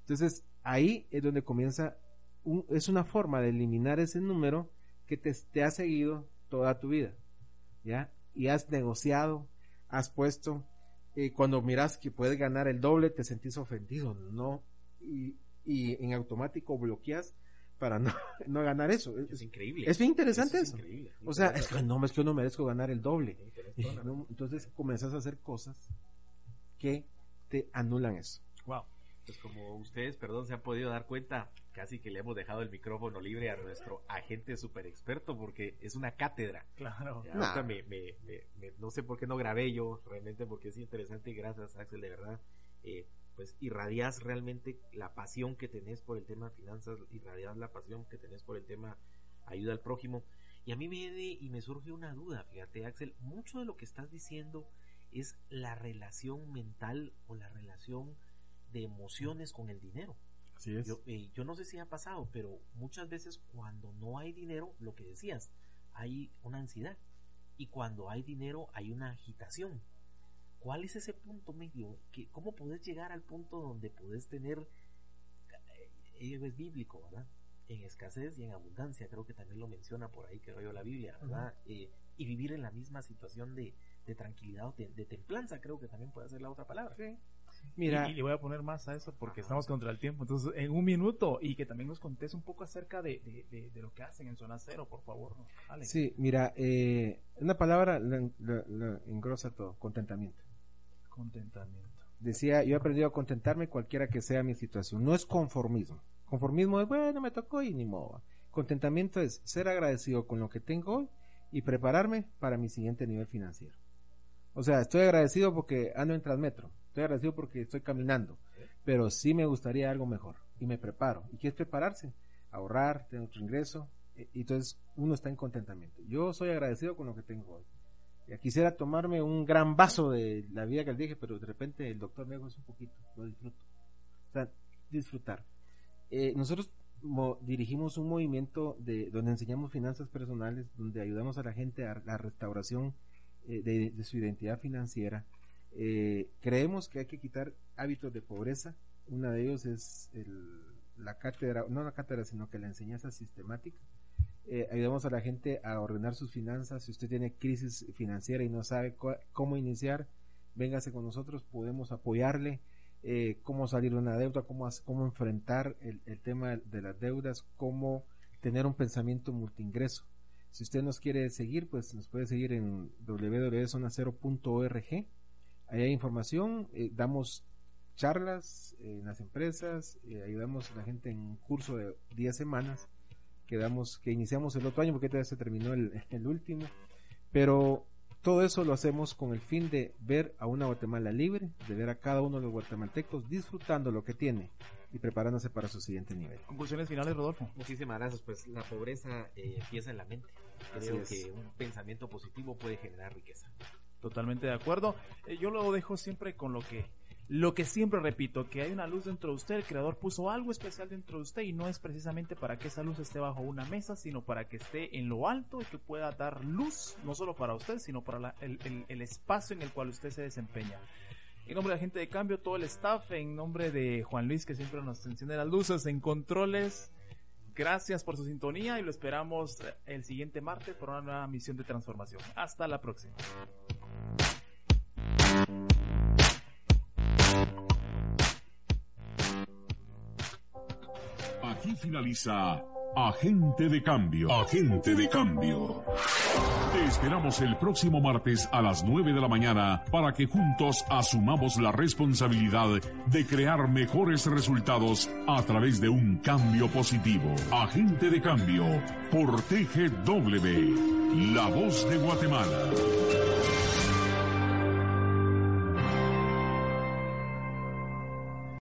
Entonces ahí es donde comienza, un- es una forma de eliminar ese número que te, te ha seguido toda tu vida. ¿Ya? Y has negociado, has puesto, eh, cuando miras que puedes ganar el doble, te sentís ofendido, no, y, y en automático bloqueas para no, (laughs) no ganar eso. Es Es, increíble. es bien interesante es eso. increíble. O sea, es que no, es que yo no merezco ganar el doble. No, entonces comenzás a hacer cosas que te anulan eso. Wow. Pues como ustedes, perdón, se han podido dar cuenta, casi que le hemos dejado el micrófono libre a nuestro agente super experto porque es una cátedra. Claro. Nah. me- me- me- no sé por qué no grabé yo, realmente porque es interesante y gracias Axel, de verdad, eh, pues irradias realmente la pasión que tenés por el tema de finanzas, irradias la pasión que tenés por el tema ayuda al prójimo. Y a mí me viene y me surge una duda, fíjate Axel, mucho de lo que estás diciendo es la relación mental o la relación de emociones con el dinero. Así es. Yo, eh, yo no sé si ha pasado, pero muchas veces cuando no hay dinero, lo que decías, hay una ansiedad. Y cuando hay dinero, hay una agitación. ¿Cuál es ese punto medio? ¿Qué- ¿Cómo podés llegar al punto donde podés tener, eh, ello es bíblico, ¿verdad? En escasez y en abundancia, creo que también lo menciona por ahí, creo yo, la Biblia, ¿verdad? Eh, y vivir en la misma situación de, de tranquilidad o de, de templanza, creo que también puede ser la otra palabra. Mira, Y, y le voy a poner más a eso porque estamos contra el tiempo. Entonces, en un minuto y que también nos contes un poco acerca de, de, de- de lo que hacen en Zona Cero, por favor. Alex. sí, mira, eh, una palabra lo, lo- lo engrosa todo, contentamiento. Contentamiento. Decía, yo he aprendido a contentarme cualquiera que sea mi situación. No es conformismo. Conformismo es, bueno, me tocó y ni modo. Contentamiento es ser agradecido con lo que tengo hoy y prepararme para mi siguiente nivel financiero. O sea, estoy agradecido porque ando en Transmetro. Estoy agradecido porque estoy caminando. Pero sí me gustaría algo mejor. Y me preparo. ¿Y qué es prepararse? Ahorrar, tener otro ingreso. E- Y entonces uno está en contentamiento. Yo soy agradecido con lo que tengo hoy. Quisiera tomarme un gran vaso de la vida que le dije, pero de repente el doctor me dijo es un poquito, lo disfruto. O sea, disfrutar. Eh, nosotros dirigimos un movimiento de donde enseñamos finanzas personales, donde ayudamos a la gente a la restauración eh, de, su identidad financiera. Eh, creemos que hay que quitar hábitos de pobreza. Una de ellos es la cátedra, no la cátedra, sino que la enseñanza sistemática. Eh, ayudamos a la gente a ordenar sus finanzas. Si usted tiene crisis financiera y no sabe cómo iniciar, véngase con nosotros, podemos apoyarle eh, cómo salir de una deuda, cómo, cómo enfrentar el, tema de las deudas, cómo tener un pensamiento multiingreso. Si usted nos quiere seguir, pues nos puede seguir en www.zonacero.org. Ahí hay información, eh, damos charlas en las empresas, ayudamos a la gente en un curso de 10 semanas que, damos, que iniciamos el otro año porque todavía se terminó el, (laughs) el último. Pero todo eso lo hacemos con el fin de ver a una Guatemala libre, de ver a cada uno de los guatemaltecos disfrutando lo que tiene y preparándose para su siguiente nivel. Conclusiones finales, Rodolfo. Muchísimas gracias. Pues la pobreza eh, empieza en la mente. Creo que un pensamiento positivo puede generar riqueza. Totalmente de acuerdo. Eh, yo lo dejo siempre con lo que lo que siempre repito, que hay una luz dentro de usted, el creador puso algo especial dentro de usted y no es precisamente para que esa luz esté bajo una mesa, sino para que esté en lo alto y que pueda dar luz, no solo para usted, sino para el, espacio en el cual usted se desempeña. En nombre de la gente de cambio, todo el staff, en nombre de Juan Luis que siempre nos enciende las luces en controles, gracias por su sintonía y lo esperamos el siguiente martes por una nueva misión de transformación. Hasta la próxima. Aquí finaliza Agente de Cambio. Agente de Cambio. Te esperamos el próximo martes a las 9 de la mañana para que juntos asumamos la responsabilidad de crear mejores resultados a través de un cambio positivo. Agente de Cambio por TGW, La Voz de Guatemala.